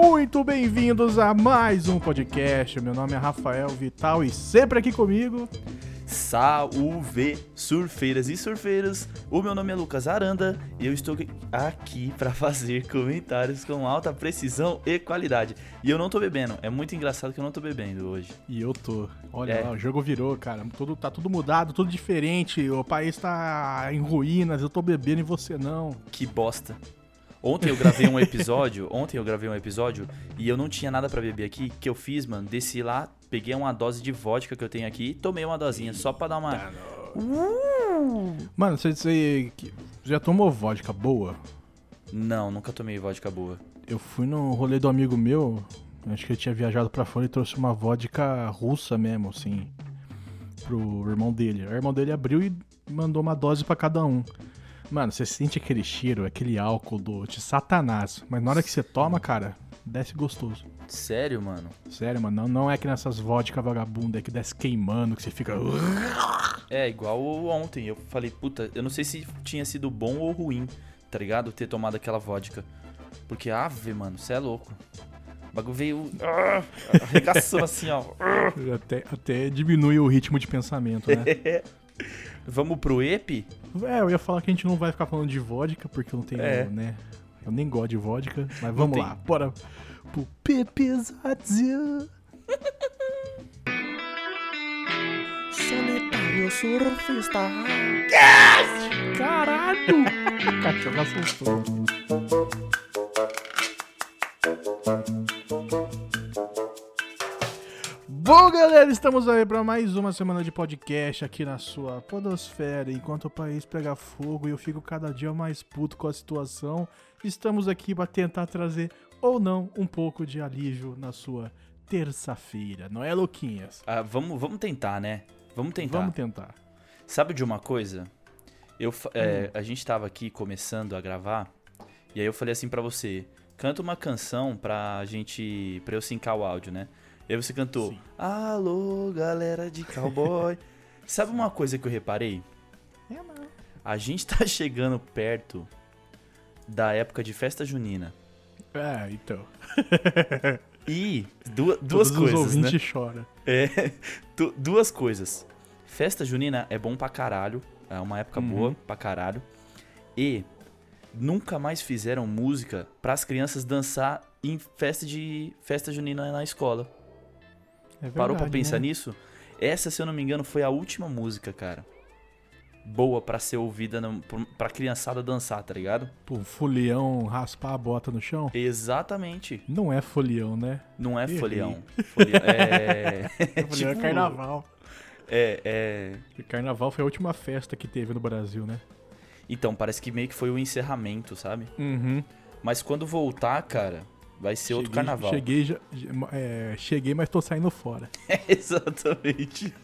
muito bem-vindos a mais um podcast. Meu nome é Rafael Vital e sempre aqui comigo. Salve surfeiras e surfeiros! O meu nome é Lucas Aranda e eu estou aqui para fazer comentários com alta precisão e qualidade. E eu não tô bebendo, é muito engraçado que eu não tô bebendo hoje. E eu tô. Olha é. lá, o jogo virou, cara. Tudo, tá tudo mudado, tudo diferente. O país tá em ruínas, eu tô bebendo e você não. Que bosta. Ontem eu gravei um episódio, ontem eu gravei um episódio e eu não tinha nada para beber aqui, que eu fiz, mano, desci lá, peguei uma dose de vodka que eu tenho aqui e tomei uma dosinha só pra dar uma uh! Mano, você, você já tomou vodka boa? Não, nunca tomei vodka boa. Eu fui no rolê do amigo meu, acho que ele tinha viajado para fora e trouxe uma vodka russa mesmo, assim, pro irmão dele. O irmão dele abriu e mandou uma dose para cada um. Mano, você sente aquele cheiro, aquele álcool do, de satanás. Mas na hora que você toma, cara, desce gostoso. Sério, mano? Sério, mano. Não, não é que nessas vodka vagabunda que desce queimando, que você fica. É, igual ontem. Eu falei, puta, eu não sei se tinha sido bom ou ruim, tá ligado? Ter tomado aquela vodka. Porque, ave, mano, você é louco. O bagulho veio ah, arregaçando assim, ó. Até, até diminui o ritmo de pensamento, né? Vamos pro EP? É, eu ia falar que a gente não vai ficar falando de vodka, porque eu não tenho, é. né? Eu nem gosto de vodka, mas vamos lá, bora pro Pepezadio. Solitário surfista. Yes! Caralho! Cachorro assustou. Galera, estamos aí para mais uma semana de podcast aqui na sua podosfera. Enquanto o país pega fogo e eu fico cada dia mais puto com a situação, estamos aqui para tentar trazer ou não um pouco de alívio na sua terça-feira, não é, Luquinhas? Ah, vamos, vamos tentar, né? Vamos tentar. Vamos tentar. Sabe de uma coisa? Eu, é, hum. A gente estava aqui começando a gravar e aí eu falei assim para você, canta uma canção pra gente, pra eu sincar o áudio, né? E aí você cantou, Sim. alô, galera de cowboy. Sabe uma coisa que eu reparei? É, não. A gente tá chegando perto da época de festa junina. É, então. e duas, duas Todos coisas, os ouvintes né? choram. É, duas coisas. Festa junina é bom pra caralho. É uma época uhum. boa pra caralho. E nunca mais fizeram música para as crianças dançar em festa de festa junina na escola. É verdade, Parou pra pensar né? nisso? Essa, se eu não me engano, foi a última música, cara. Boa para ser ouvida no, pra criançada dançar, tá ligado? Pô, folião raspar a bota no chão? Exatamente. Não é folião, né? Não é Errei. folião. folião. É. folião é tipo... é carnaval. É, é. Carnaval foi a última festa que teve no Brasil, né? Então, parece que meio que foi o encerramento, sabe? Uhum. Mas quando voltar, cara, Vai ser cheguei, outro carnaval. Cheguei, já, é, cheguei, mas tô saindo fora. É, exatamente.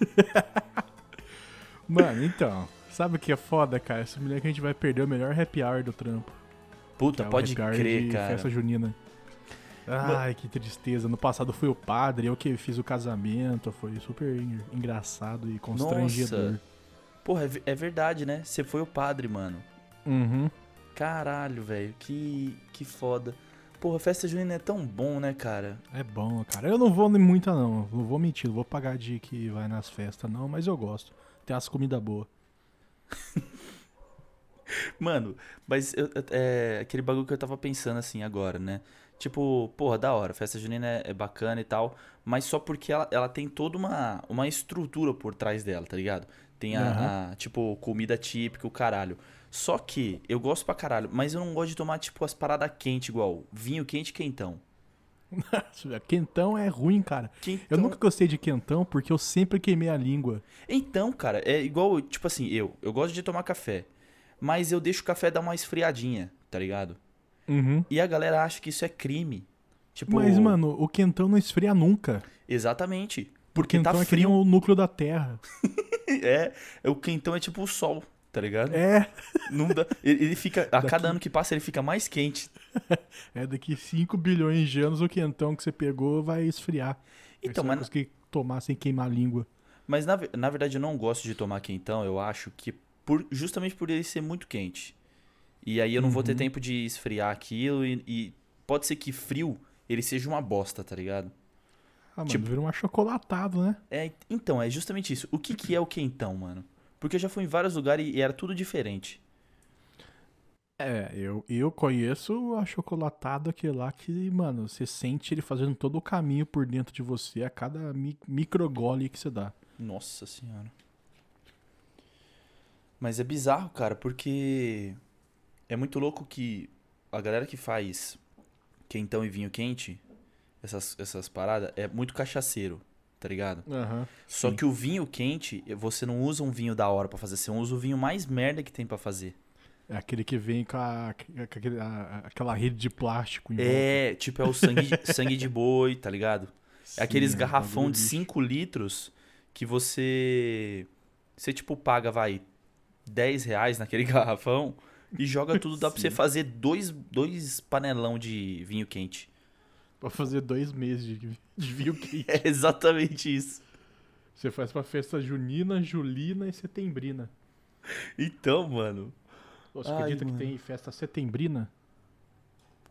Mano, então. Sabe o que é foda, cara? Essa mulher que a gente vai perder o melhor happy hour do trampo. Puta, é pode crer, cara. Festa junina. Ai, que tristeza. No passado foi o padre, eu que fiz o casamento. Foi super engraçado e constrangedor. Nossa. Porra, é, é verdade, né? Você foi o padre, mano. Uhum. Caralho, velho. Que, que foda. Porra, festa junina é tão bom, né, cara? É bom, cara. Eu não vou muita, não. Não vou mentir, não vou pagar de que vai nas festas, não, mas eu gosto. Tem as comidas boas. Mano, mas eu, é aquele bagulho que eu tava pensando assim agora, né? Tipo, porra, da hora, festa junina é, é bacana e tal, mas só porque ela, ela tem toda uma, uma estrutura por trás dela, tá ligado? Tem a, uhum. a, tipo, comida típica, o caralho. Só que eu gosto pra caralho, mas eu não gosto de tomar, tipo, as paradas quentes, igual vinho quente e quentão. quentão é ruim, cara. Quentão... Eu nunca gostei de quentão porque eu sempre queimei a língua. Então, cara, é igual, tipo assim, eu. Eu gosto de tomar café. Mas eu deixo o café dar uma esfriadinha, tá ligado? Uhum. E a galera acha que isso é crime. Tipo... Mas, mano, o quentão não esfria nunca. Exatamente. Porque o tá é frio. É o núcleo da Terra. é, o quentão é tipo o sol tá ligado? É. Não dá, ele, ele fica, a daqui... cada ano que passa, ele fica mais quente. É, daqui 5 bilhões de anos o quentão que você pegou vai esfriar. Então, mas... conseguir tomar sem queimar a língua. Mas na, na verdade eu não gosto de tomar quentão, eu acho que por, justamente por ele ser muito quente. E aí eu não uhum. vou ter uhum. tempo de esfriar aquilo e, e pode ser que frio ele seja uma bosta, tá ligado? Ah, mano, Tipo- vira um achocolatado, né? É, então, é justamente isso. O que, que é o quentão, mano? Porque eu já fui em vários lugares e era tudo diferente. É, eu, eu conheço o achocolatado aquele lá que, mano, você sente ele fazendo todo o caminho por dentro de você a cada mi microgole que você dá. Nossa senhora. Mas é bizarro, cara, porque é muito louco que a galera que faz quentão e vinho quente, essas, essas paradas, é muito cachaceiro, tá ligado? Aham. Só Sim. que o vinho quente, você não usa um vinho da hora pra fazer, você usa o vinho mais merda que tem pra fazer. É aquele que vem com, a- com a- aquela rede de plástico em volta. É, tipo, é o sangue, de- sangue de boi, tá ligado? Sim, É aqueles garrafão bagulho de lixo. 5 litros que você. Você, tipo, paga, vai, 10 reais naquele garrafão e joga tudo. Dá pra você Sim. fazer dois, dois panelão de vinho quente. Pra fazer dois meses de, de vinho quente. É exatamente isso. Você faz pra festa junina, julina e setembrina. Então, mano. Você Ai, acredita mano. que tem festa setembrina?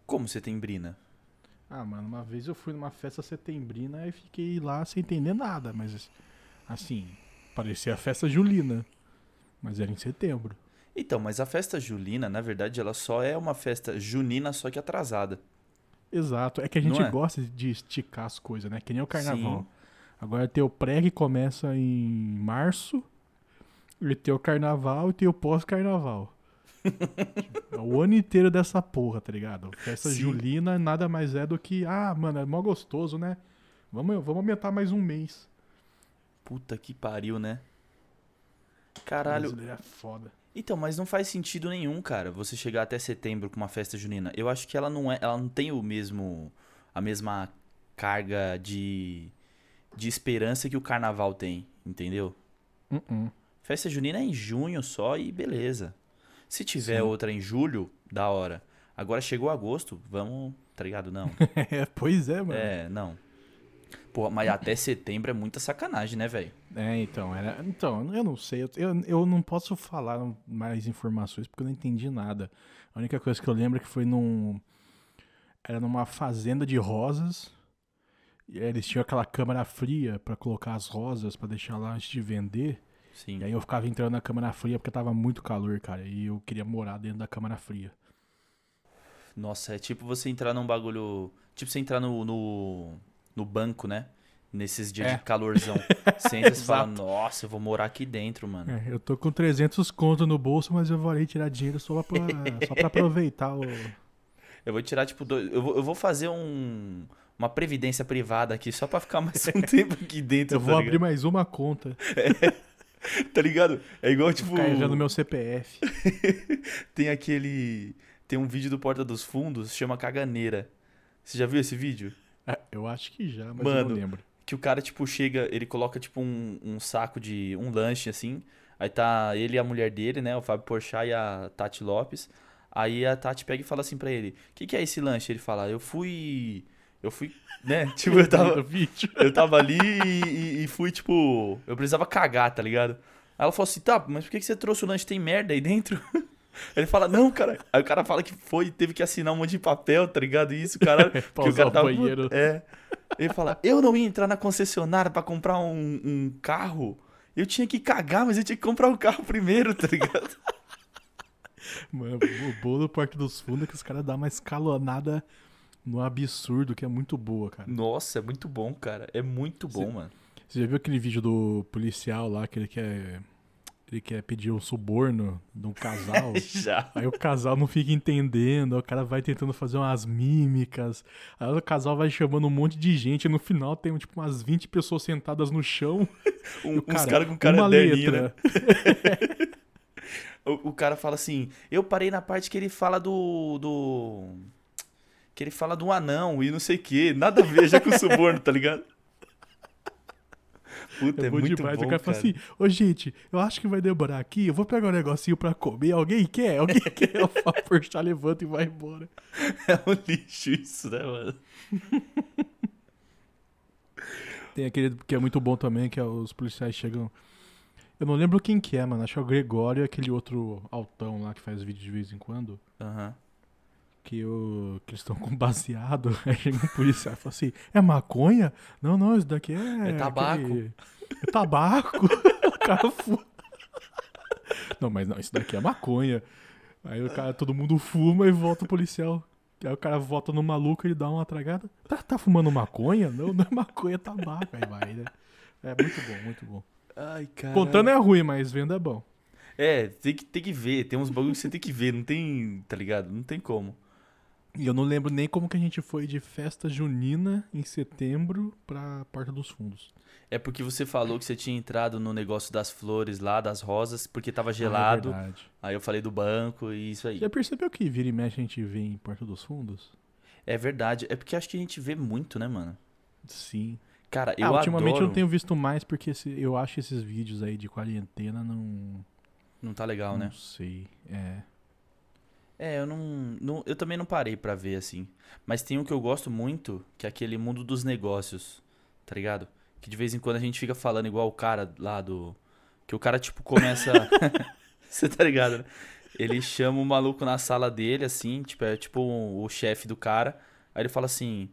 Como você tem brina? Ah, mano, uma vez eu fui numa festa setembrina e fiquei lá sem entender nada, mas assim, parecia festa julina. Mas era em setembro. Então, mas a festa julina, na verdade, ela só é uma festa junina, só que atrasada. Exato. É que a gente é? gosta de esticar as coisas, né? Que nem o carnaval. Sim. Agora tem o pré que começa em março, e tem o carnaval e tem o pós-carnaval. é o ano inteiro dessa porra, tá ligado? Festa Sim. julina nada mais é do que, ah, mano, é mó gostoso, né? Vamos, vamos aumentar mais um mês. Puta que pariu, né? Caralho, é foda. Então, mas não faz sentido nenhum, cara, você chegar até setembro com uma festa junina. Eu acho que ela não é, ela não tem o mesmo a mesma carga de de esperança que o carnaval tem, entendeu? Uh-uh. Festa junina é em junho só e beleza. Se tiver Sim. outra em julho, da hora. Agora chegou agosto, vamos, tá ligado? Não. É, pois é, mano. é, não. Pô, mas até setembro é muita sacanagem, né, velho? É, então, era, então, eu não sei, eu, eu, não posso falar mais informações porque eu não entendi nada. A única coisa que eu lembro é que foi num. Era numa fazenda de rosas. E eles tinham aquela câmara fria pra colocar as rosas pra deixar lá antes de vender. Sim. E aí eu ficava entrando na câmara fria porque tava muito calor, cara. E eu queria morar dentro da câmara fria. Nossa, é tipo você entrar num bagulho. Tipo você entrar no, no, no banco, né? Nesses dias É. de calorzão. Você entra e fala, nossa, eu vou morar aqui dentro, mano. É, eu tô com 300 conto no bolso, mas eu vou ali tirar dinheiro só pra, só pra aproveitar o. Eu vou tirar, tipo, dois. Eu vou, eu vou fazer um. Uma previdência privada aqui só pra ficar mais um tempo aqui dentro. Eu vou tá abrir mais uma conta. ligado? Tá ligado? É igual, tipo. Carregando meu CPF. Tem aquele. Tem um vídeo do Porta dos Fundos, chama Caganeira. Você já viu esse vídeo? É, eu acho que já, mas eu Mano, não lembro. Que o cara, tipo, chega, ele coloca, tipo, um, um saco de. um lanche, assim. Aí tá ele e a mulher dele, né? O Fábio Porchat e a Tati Lopes. Aí a Tati pega e fala assim pra ele: O que, que é esse lanche? Ele fala: Eu fui. Eu fui. Né? Tipo, eu tava, eu tava ali e, e- e fui, tipo. Eu precisava cagar, tá ligado? Aí ela falou assim: Tá, mas por que, que você trouxe o lanche? Tem merda aí dentro? Ele fala, não, cara. Aí o cara fala que foi, teve que assinar um monte de papel, tá ligado? Isso, cara. Porque o cara tava. banheiro. É. Ele fala, eu não ia entrar na concessionária pra comprar um, um carro. Eu tinha que cagar, mas eu tinha que comprar o carro primeiro, tá ligado? Mano, o bolo do Porto dos Fundos é que os caras dão uma escalonada no absurdo, que é muito boa, cara. Nossa, é muito bom, cara. É muito bom, Sim. mano. Você já viu aquele vídeo do policial lá que ele quer. Ele quer pedir um suborno de um casal? Já. Aí o casal não fica entendendo, o cara vai tentando fazer umas mímicas, aí o casal vai chamando um monte de gente, e no final tem tipo umas 20 pessoas sentadas no chão. Um, o uns cara, caras com cara uma caderninho, né? letra. O, o cara fala assim, eu parei na parte que ele fala do... do... Que ele fala do anão e não sei o que. Nada a ver já com o suborno, tá ligado? Puta, é, É bom muito demais. bom, o cara, cara. fala assim: Ô gente, eu acho que vai demorar aqui. Eu vou pegar um negocinho pra comer. Alguém quer? Alguém quer? O Fábio Porchat levanta e vai embora. É um lixo isso, né, mano? Tem aquele que é muito bom também, que é os policiais chegam. Eu não lembro quem que é, mano. Acho que é o Gregório e aquele outro altão lá que faz vídeo de vez em quando. Aham. Que, o, que eles estão com baseado. Aí chega um policial e fala assim: é maconha? Não, não, isso daqui é. É tabaco. aquele- É tabaco. o cara fuma. Não, mas não, isso daqui é maconha. Aí o cara, todo mundo fuma e volta o policial. Aí o cara volta no maluco e dá uma tragada. Tá, tá fumando maconha? Não, não é maconha, é tabaco. Aí vai, né? É muito bom, muito bom. Ai, cara. Contando é ruim, mas vendo é bom. É, tem que, tem que ver. Tem uns bagulhos que você tem que ver. Não tem. Tá ligado? Não tem como. E eu não lembro nem como que a gente foi de festa junina em setembro pra Porta dos Fundos. É porque você falou que você tinha entrado no negócio das flores lá, das rosas, porque tava Ah, gelado. é aí eu falei do banco e isso aí. Já percebeu que vira e mexe a gente vê em Porta dos Fundos? É verdade. É porque acho que a gente vê muito, né, mano? Sim. Cara, eu ah, ultimamente adoro. eu não tenho visto mais porque eu acho esses vídeos aí de quarentena não. Não tá legal, não né? sei. É. É, eu não, não- Eu também não parei pra ver assim. Mas tem um que eu gosto muito, que é aquele mundo dos negócios. Tá ligado? Que de vez em quando a gente fica falando igual o cara lá do. Que o cara, tipo, começa. Você tá ligado, né? Ele chama o maluco na sala dele, assim, tipo, é tipo o chefe do cara. Aí ele fala assim: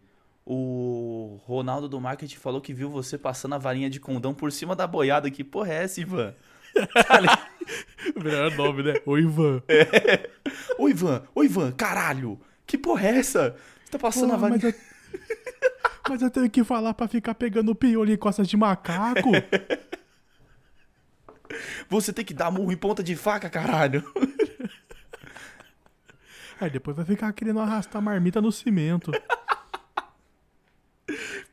O Ronaldo do marketing falou que viu você passando a varinha de condão por cima da boiada. Que porra é essa, Ivan? O melhor nome, né? Oi, Ivan. Ô Ivan, ô Ivan, caralho! Que porra é essa? Você tá passando Pô, a varinha. mas, eu... mas eu tenho que falar pra ficar pegando piolho em costas de macaco. Você tem que dar murro em ponta de faca, caralho. Aí depois vai ficar querendo arrastar marmita no cimento.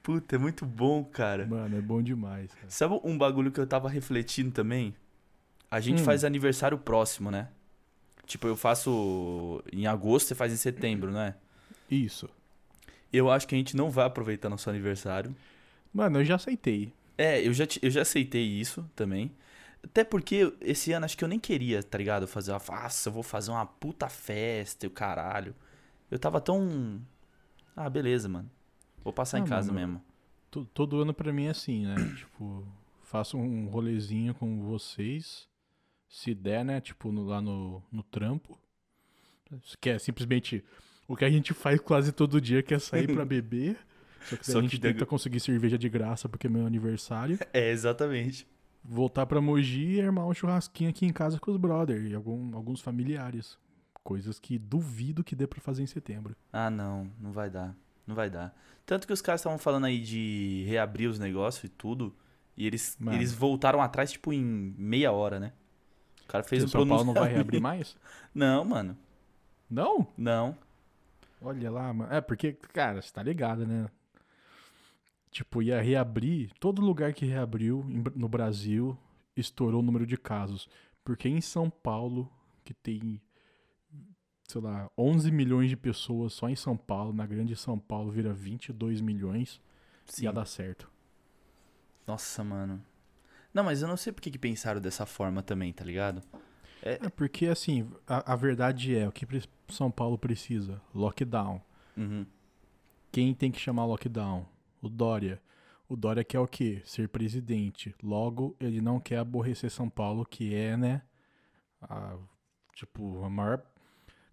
Puta, é muito bom, cara. Mano, é bom demais. Cara. Sabe um bagulho que eu tava refletindo também? A gente Hum. faz aniversário próximo, né? Tipo, eu faço em agosto, você faz em setembro, né? Isso. Eu acho que a gente não vai aproveitar nosso aniversário. Mano, eu já aceitei. É, eu já, eu já aceitei isso também. Até porque esse ano acho que eu nem queria, tá ligado? Fazer uma. Nossa, eu vou fazer uma puta festa e o caralho. Eu tava tão. Ah, beleza, mano. Vou passar Ah, em casa mano, mesmo. To- Todo ano pra mim é assim, né? tipo, faço um rolezinho com vocês. Se der, né? Tipo, no- lá no, no trampo. Que é simplesmente o que a gente faz quase todo dia, que é sair pra beber. Só que Só a gente que tenta conseguir cerveja de graça porque é meu aniversário. É, exatamente. Voltar pra Mogi e armar um churrasquinho aqui em casa com os brothers e algum- alguns familiares. Coisas que duvido que dê pra fazer em setembro. Ah, não, não vai dar. Não vai dar. Tanto que os caras estavam falando aí de reabrir os negócios e tudo. E eles, Mano. eles voltaram atrás, tipo, em meia hora, né? O cara fez Porque um São Paulo não vai reabrir mais? Não, mano. Não? Não. Olha lá, mano. É, porque, cara, você tá ligado, né? Tipo, ia reabrir. Todo lugar que reabriu no Brasil estourou o número de casos. Porque em São Paulo, que tem, sei lá, 11 milhões de pessoas só em São Paulo, na grande São Paulo vira 22 milhões, Sim. ia dar certo. Nossa, mano. Não, mas eu não sei por que que pensaram dessa forma também, tá ligado? É porque, assim, a, a verdade é, o que São Paulo precisa? Lockdown. Uhum. Quem tem que chamar lockdown? O Dória. O Dória quer o quê? Ser presidente. Logo, ele não quer aborrecer São Paulo, que é, né? A, tipo, a maior.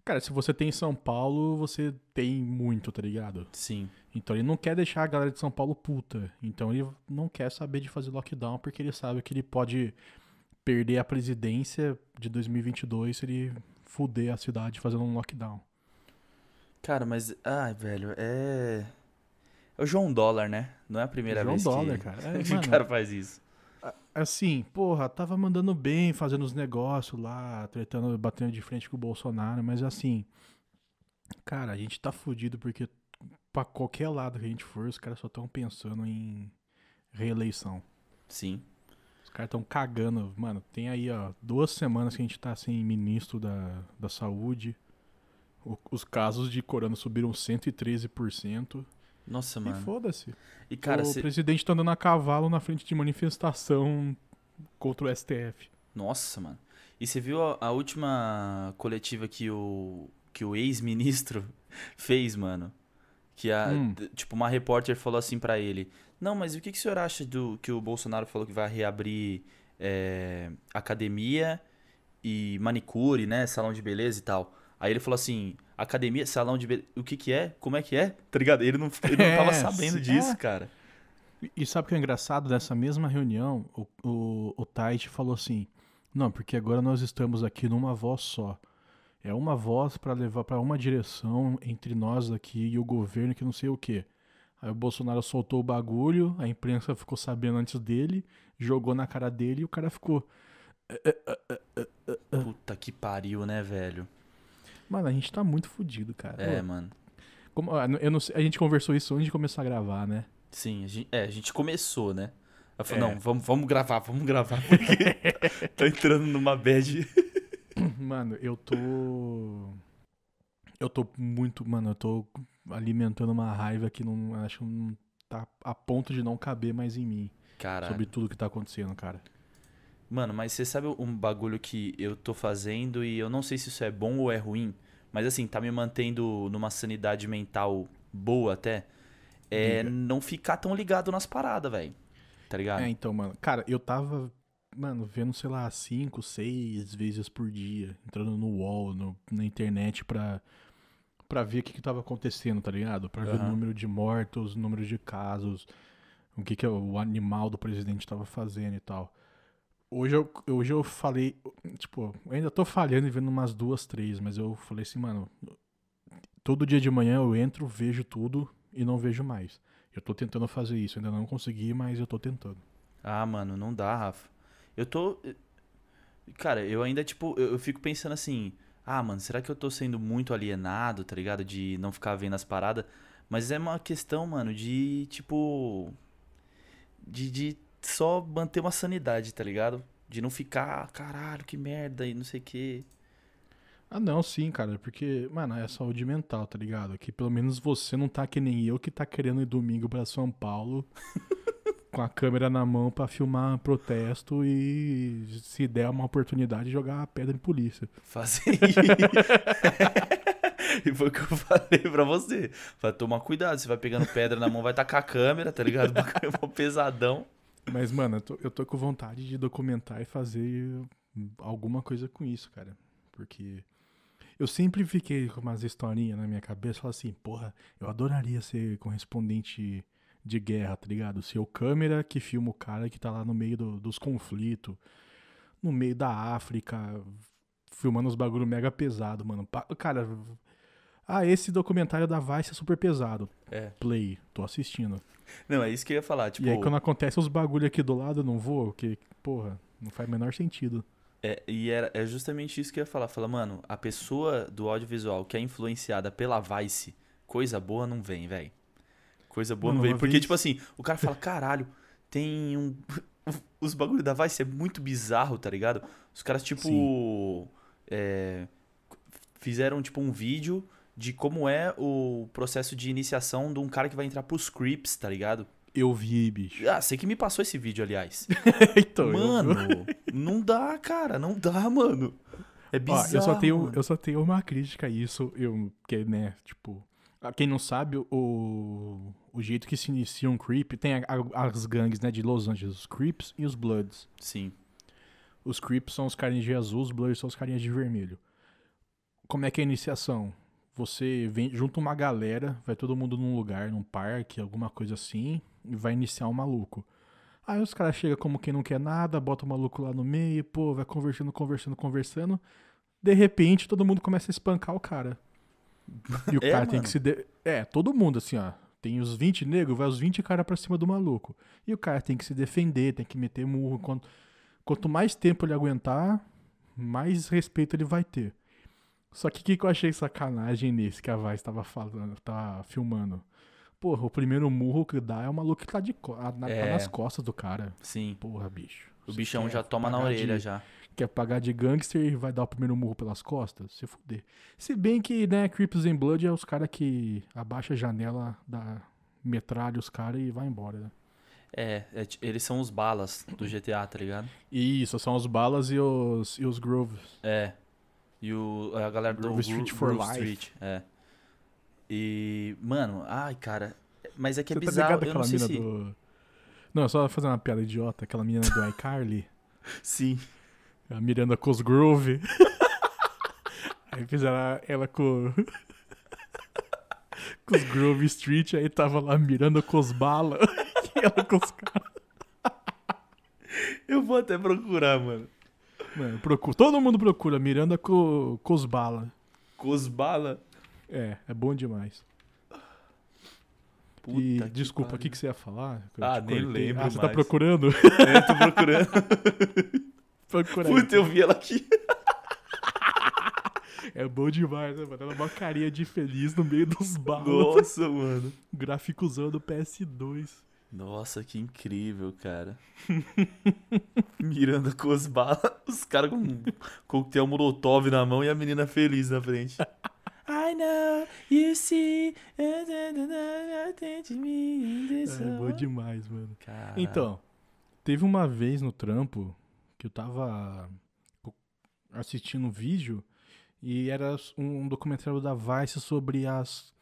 Cara, se você tem São Paulo, você tem muito, tá ligado? Sim. Então ele não quer deixar a galera de São Paulo puta. Então ele não quer saber de fazer lockdown, porque ele sabe que ele pode perder a presidência de 2022 se ele fuder a cidade fazendo um lockdown. Cara, mas. Ai, velho, é. É o João Dólar, né? Não é a primeira João vez Dólar, que... cara. É, que mano, o cara faz isso. Assim, porra, tava mandando bem, fazendo os negócios lá, tretando, batendo de frente com o Bolsonaro, mas assim, cara, a gente tá fudido porque pra qualquer lado que a gente for, os caras só estão pensando em reeleição. Sim. Os caras estão cagando. Mano, tem aí, ó, duas semanas que a gente tá sem ministro da, da saúde. O- os casos de corona subiram 113%. Nossa, E mano. foda-se. E, cara, o cê- presidente tá andando a cavalo na frente de manifestação contra o STF. Nossa, mano. E você viu a, a última coletiva que o, que o ex-ministro fez, mano? Que a, Hum. tipo, uma repórter falou assim pra ele: Não, mas o que, que o senhor acha do que o Bolsonaro falou que vai reabrir é, academia e manicure, né? Salão de beleza e tal. Aí ele falou assim: academia, salão de. be- O que que é? Como é que é? Tá ligado? Ele não, ele não tava É, sabendo disso, É. cara. E- E sabe o que é engraçado? Nessa mesma reunião, o, o, o Tite falou assim: Não, porque agora nós estamos aqui numa voz só. É uma voz pra levar pra uma direção entre nós aqui e o governo que não sei o quê. Aí o Bolsonaro soltou o bagulho, a imprensa ficou sabendo antes dele, jogou na cara dele e o cara ficou. Puta que pariu, né, velho? Mano, a gente tá muito fudido, cara. É, Ô, mano. como- ah, eu não sei, a gente conversou isso antes de começar a gravar, né? Sim, a gente, é, a gente começou, né? Eu falei, É. não, vamos, vamos gravar, vamos gravar, porque tá entrando numa bad. Mano, eu tô. Eu tô muito. Mano, eu tô alimentando uma raiva que não. Acho que não tá a ponto de não caber mais em mim. Cara, Sobre tudo que tá acontecendo, cara. Mano, mas você sabe um bagulho que eu tô fazendo e eu não sei se isso é bom ou é ruim, mas assim, tá me mantendo numa sanidade mental boa até. É não ficar tão ligado nas paradas, velho. Tá ligado? É, então, mano. Cara, eu tava. Mano, vendo, sei lá, cinco, seis vezes por dia. Entrando no wall, no- na internet pra. Pra ver o que, que tava acontecendo, tá ligado? Pra ver o número de mortos, o número de casos, o que, que o animal do presidente tava fazendo e tal. Hoje eu, hoje eu falei, tipo, eu ainda tô falhando e vendo umas duas, três, mas eu falei assim, mano, todo dia de manhã eu entro, vejo tudo e não vejo mais. Eu tô tentando fazer isso, ainda não consegui, mas eu tô tentando. Ah, mano, não dá, Rafa. Eu tô. Cara, eu ainda, tipo, eu, eu fico pensando assim. Ah, mano, será que eu tô sendo muito alienado, tá ligado? De não ficar vendo as paradas? Mas é uma questão, mano, de, tipo. De, de só manter uma sanidade, tá ligado? De não ficar, caralho, que merda e não sei o quê. Ah, não, sim, cara, porque, mano, é saúde mental, tá ligado? Que pelo menos você não tá que nem eu que tá querendo ir domingo pra São Paulo com a câmera na mão pra filmar protesto e se der uma oportunidade jogar a pedra em polícia. Fazer E foi o que eu falei pra você. Vai tomar cuidado, você vai pegando pedra na mão, vai tacar a câmera, tá ligado? Bagulho pesadão. Mas, mano, eu tô, eu tô com vontade de documentar e fazer alguma coisa com isso, cara. Porque eu sempre fiquei com umas historinhas na minha cabeça, falando assim, porra, eu adoraria ser correspondente de guerra, tá ligado? Ser o câmera que filma o cara que tá lá no meio do- dos conflitos, no meio da África, filmando os bagulho mega pesado, mano. Cara, ah, esse documentário da Vice é super pesado. É. Play, tô assistindo. Não, é isso que eu ia falar. Tipo, E aí quando acontece os bagulho aqui do lado, eu não vou, porque, porra, não faz o menor sentido. é, e era, é justamente isso que eu ia falar. Fala, mano, a pessoa do audiovisual que é influenciada pela Vice, coisa boa não vem, velho. Coisa boa Mano, não vem. Porque, vez- tipo assim, o cara fala, caralho, tem um. Os bagulho da Vice é muito bizarro, tá ligado? Os caras, tipo. é, fizeram, tipo, um vídeo de como é o processo de iniciação de um cara que vai entrar pros Crips, tá ligado? Eu vi, bicho. Ah, você que me passou esse vídeo, aliás. então, Mano, não dá, cara, não dá, mano. É Ó, bizarro. eu só tenho, mano. eu só tenho uma crítica a isso, eu, que, né, tipo, quem não sabe, o, o jeito que se inicia um creep, tem a- a- as gangues, né, de Los Angeles, os creeps e os bloods. Sim. Os creeps são os carinhas de azul, os bloods são os carinhas de vermelho. Como é que é a iniciação? Você vem junto uma galera, vai todo mundo num lugar, num parque, alguma coisa assim, e vai iniciar um maluco. Aí os caras chegam como quem não quer nada, bota o maluco lá no meio, pô, vai conversando, conversando, conversando. De repente, todo mundo começa a espancar o cara. E o É, cara tem mano. que se. de- É, todo mundo, assim, ó. Tem os 20 negros, vai os 20 caras pra cima do maluco. E o cara tem que se defender, tem que meter murro. Quanto, quanto mais tempo ele aguentar, mais respeito ele vai ter. Só que o que, que eu achei sacanagem nesse que a Vice tava falando, tá filmando? Porra, o primeiro murro que dá é o maluco que tá, de, tá É. nas costas do cara. Sim. Porra, bicho. O Você bichão quer já toma na orelha de- já. Quer pagar de gangster e vai dar o primeiro murro pelas costas? Se fuder. Se bem que, né, Crips and Blood é os caras que abaixa a janela, dá metralha os caras e vai embora, né? É, é eles são os balas do GTA, tá ligado? Isso, são os balas e os, e os groves. É. E o, a galera do Grove Street for Grove life. Street, é. E, mano, ai, cara, mas é que é tá bizarro, ligado eu não sei se... do... Não, só fazer uma piada idiota, aquela menina do iCarly, Sim. a Miranda Cosgrove. Aí fizeram ela, ela com. com os Grove Street, aí tava lá os balas. e ela com os caras. Eu vou até procurar, mano. Mano, procura. Todo mundo procura Miranda com, com os balas. Com os bala. É, é bom demais. Puta e que desculpa, o que, que você ia falar? Ah, nem cortei. lembro Ah, você tá mais. procurando? É, tô procurando. Procura. Puta, eu vi ela aqui. É bom demais, né, mano? Ela é uma carinha de feliz no meio dos balas. Nossa, mano. Gráficozão do PS2. Nossa, que incrível, cara. Miranda com as balas, os caras com um coquetel molotov na mão e a menina feliz na frente. I know you see É bom demais, mano. Caralho. Então, teve uma vez no trampo que eu tava assistindo um vídeo e era um documentário da Vice sobre as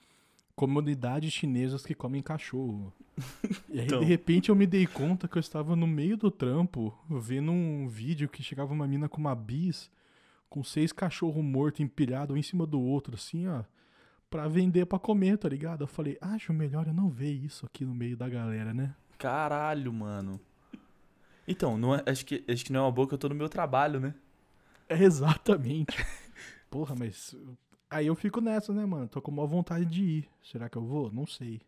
comunidades chinesas que comem cachorro. E aí, Então. de repente, eu me dei conta que eu estava no meio do trampo vendo um vídeo que chegava uma mina com uma bis com seis cachorros mortos empilhados um em cima do outro, assim, ó. Pra vender pra comer, tá ligado? Eu falei, acho melhor eu não ver isso aqui no meio da galera, né? Caralho, mano. Então, não é- acho, que, acho que não é uma boa que eu tô no meu trabalho, né? É exatamente. Porra, mas. Aí eu fico nessa, né, mano? Tô com maior vontade de ir. Será que eu vou? Não sei.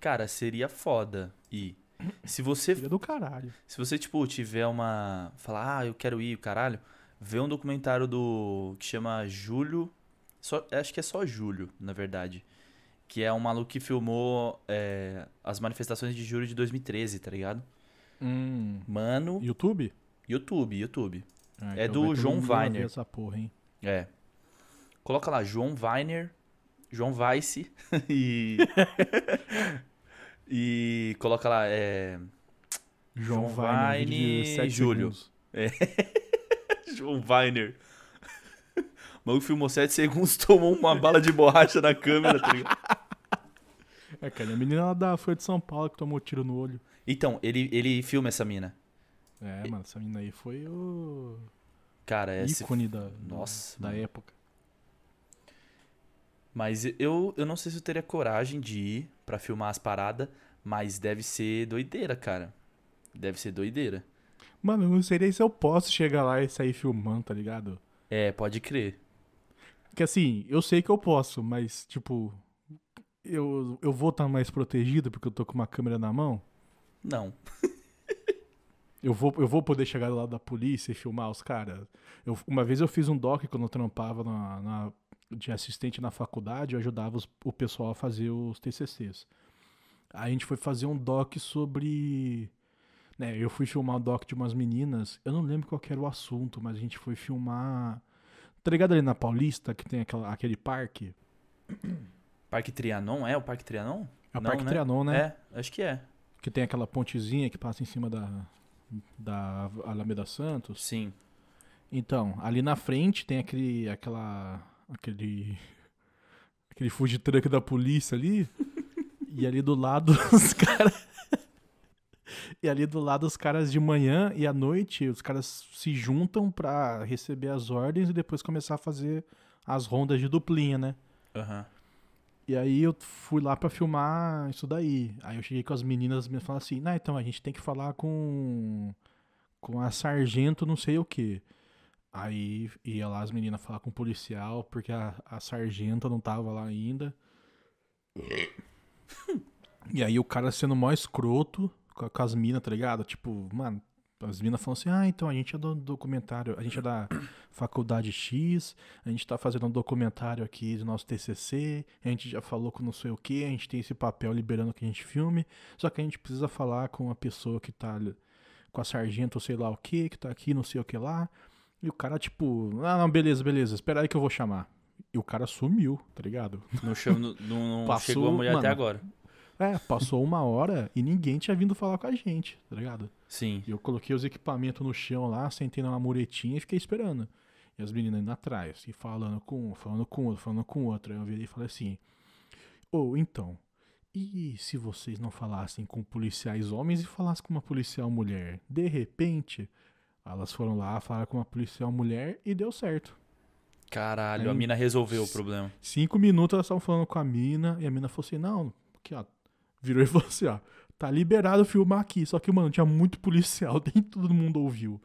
Cara, seria foda ir. Se você Seria do caralho. Se você, tipo, tiver uma. Falar, ah, eu quero ir, caralho. Vê um documentário do. que chama Júlio. Só, acho que é só Júlio, na verdade. Que é um maluco que filmou é, as manifestações de julho de 2013, tá ligado? Hum. Mano. YouTube? YouTube, YouTube. Ah, É do vai todo João Weiner. Essa porra, hein? É. Coloca lá, João Weiner. João Weiss. e. e coloca lá, é. João João de sete Júlio. segundos. João Weiner. O maluco filmou 7 segundos, tomou uma bala de borracha na câmera, tá ligado? É, cara, a menina da foi de São Paulo que tomou tiro no olho. Então, ele, ele filma essa mina. É, mano, essa menina aí foi o Cara, esse. ícone da, Nossa, da mano. época. Mas eu, eu não sei se eu teria coragem de ir pra filmar as paradas, mas deve ser doideira, cara. Deve ser doideira. Mano, eu não sei nem se eu posso chegar lá e sair filmando, tá ligado? É, pode crer. Porque assim, eu sei que eu posso, mas, tipo, eu, eu vou estar mais protegido porque eu tô com uma câmera na mão? Não. Eu vou, eu vou poder chegar do lado da polícia e filmar os caras? Eu- Uma vez eu fiz um doc quando eu trampava na, na- de assistente na faculdade, eu ajudava os- o pessoal a fazer os TCCs. Aí a gente foi fazer um doc sobre... Né, eu fui filmar um doc de umas meninas, eu não lembro qual que era o assunto, mas a gente foi filmar... Tá ligado ali na Paulista, que tem aquela, aquele parque? Parque Trianon? É o Parque Trianon? É o Não, Parque né? Trianon, né? É, acho que é. Que tem aquela pontezinha que passa em cima da, da Alameda Santos. Sim. Então, ali na frente tem aquele. aquela. Aquele. aquele food truck da polícia ali. e ali do lado os caras. e ali do lado os caras de manhã e à noite, os caras se juntam pra receber as ordens e depois começar a fazer as rondas de duplinha, né? Aham. E aí eu fui lá pra filmar isso daí. Aí eu cheguei com as meninas, as meninas falaram assim, não, então a gente tem que falar com com a sargento não sei o que. Aí ia lá as meninas falar com o policial, porque a, a sargenta não tava lá ainda. E aí o cara sendo mó escroto com, com as minas, tá ligado? Tipo, mano, as minas falam assim, ah, então a gente é do documentário, a gente é da faculdade X, a gente tá fazendo um documentário aqui do nosso TCC, a gente já falou com não sei o que, a gente tem esse papel liberando que a gente filme, só que a gente precisa falar com a pessoa que tá com a sargento, sei lá o que, que tá aqui, não sei o que lá. E o cara, tipo, ah, não, beleza, beleza, espera aí que eu vou chamar. E o cara sumiu, tá ligado? Não, chama, não, não Passou, chegou a mulher até mano. agora. É, passou uma hora e ninguém tinha vindo falar com a gente, tá ligado? Sim. E eu coloquei os equipamentos no chão lá, sentei numa muretinha e fiquei esperando. E as meninas indo atrás, e falando com um, falando com outro, falando com outro. Aí eu virei e falei assim: Ô, então, e se vocês não falassem com policiais homens e falassem com uma policial mulher? De repente, elas foram lá, falaram com uma policial mulher e deu certo. Caralho, a Aí- mina resolveu o problema. Cinco minutos elas estavam falando com a mina, e a mina falou assim, não, aqui ó, virou e falou assim, ó, tá liberado filmar aqui, só que, mano, tinha muito policial, nem todo mundo ouviu.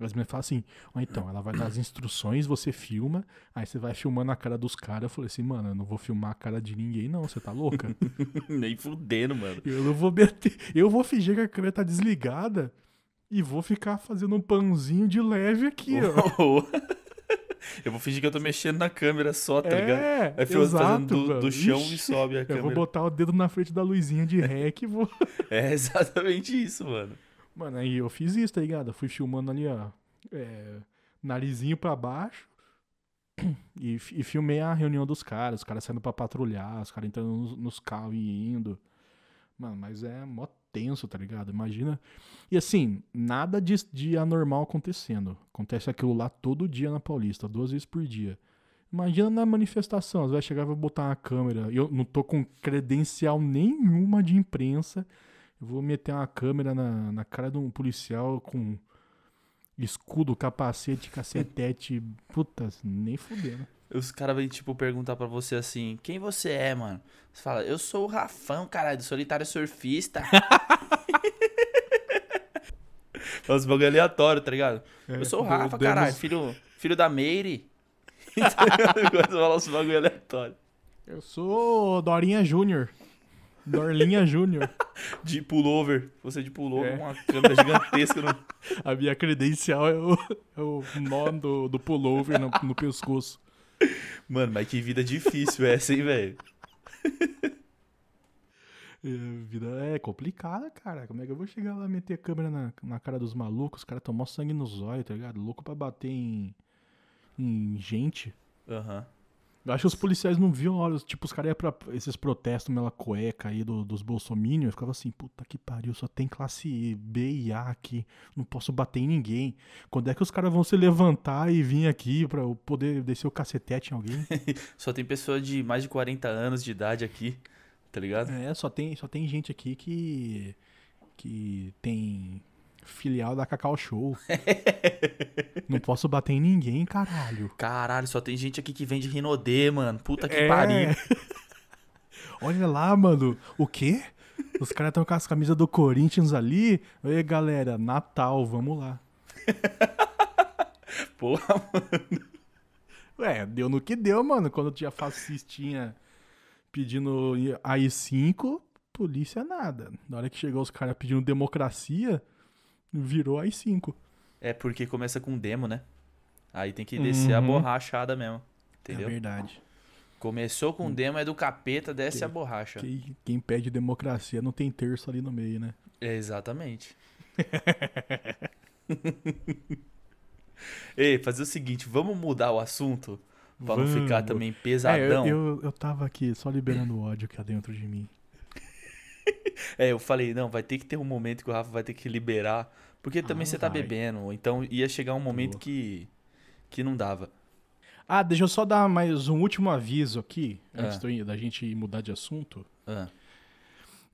As meninas falam assim, ó, então, ela vai dar as instruções, você filma, aí você vai filmando a cara dos caras. Eu falei assim, mano, eu não vou filmar a cara de ninguém, não, você tá louca? Nem fudendo, mano. eu não vou meter, eu vou fingir que a câmera tá desligada e vou ficar fazendo um pãozinho de leve aqui, ó. eu vou fingir que eu tô mexendo na câmera só, tá ligado? É, Aí filma exato, fazendo do, do chão Ixi. e sobe a Eu câmera. vou botar o dedo na frente da luzinha de rec e vou. É exatamente isso, mano. Mano, aí eu fiz isso, tá ligado? Eu fui filmando ali, ó. é, narizinho pra baixo. E, e filmei a reunião dos caras, os caras saindo pra patrulhar, os caras entrando nos, nos carros e indo. Mano, mas é mó tenso, tá ligado? Imagina. E assim, nada de, de anormal acontecendo. Acontece aquilo lá todo dia na Paulista, duas vezes por dia. Imagina na manifestação, você vai chegar e vai botar uma câmera. Eu não tô com credencial nenhuma de imprensa. Eu vou meter uma câmera na, na cara de um policial com escudo, capacete, cacetete. Puta, nem fudendo. Os caras vêm, tipo, perguntar pra você assim: quem você é, mano? Você fala, eu sou o Rafão, caralho, do Solitário Surfista. Os bagulho aleatório, tá ligado? eu sou o É, Rafa, demos- caralho, filho, filho da Meire. Começa a falar os bagulho aleatório. Eu sou Dorinha Júnior. Dorlinha Júnior. De pullover. Você de pullover É. com uma câmera gigantesca no. A minha credencial é o, é o nó do, do pullover no, no pescoço. Mano, mas que vida difícil essa, hein, velho? É, vida é complicada, cara. Como é que eu vou chegar lá e meter a câmera na, na cara dos malucos? Os caras tomam sangue nos olhos, tá ligado? Louco pra bater em, em gente. Aham. Eu acho que os policiais não viam, olha, tipo, os caras iam pra esses protestos mela cueca aí do, dos bolsominions, eu ficava assim, puta que pariu, só tem classe B e A aqui, não posso bater em ninguém. Quando é que os caras vão se levantar e vir aqui pra eu poder descer o cacetete em alguém? Só tem pessoa de mais de 40 anos de idade aqui, tá ligado? é, só tem, só tem gente aqui que, que tem filial da Cacau Show. não posso bater em ninguém, caralho. Caralho, só tem gente aqui que vende Rinodê, mano. Puta que É. pariu. Olha lá, mano. O quê? Os caras estão com as camisas do Corinthians ali. Oi, galera, Natal, vamos lá. Porra, Ué, deu no que deu, mano. Quando tinha fascistinha pedindo AI-5, polícia nada. Na hora que chegou os caras pedindo democracia, virou AI-5. É porque começa com demo, né? Aí tem que descer a Uhum. borrachada mesmo. Entendeu? É verdade. Começou com demo, é do capeta, desce a borracha. Quem, quem pede democracia não tem terço ali no meio, né? É, exatamente. Ei, fazer o seguinte, vamos mudar o assunto? Pra não ficar Vamos. também É, pesadão. eu, eu, eu tava aqui só liberando o ódio que há dentro de mim. É, eu falei, não, vai ter que ter um momento que o Rafa vai ter que liberar. Porque também Ah, você tá vai. bebendo. Então ia chegar um momento que, que não dava. Ah, deixa eu só dar mais um último aviso aqui, Ah. antes do- da gente mudar de assunto. Ah,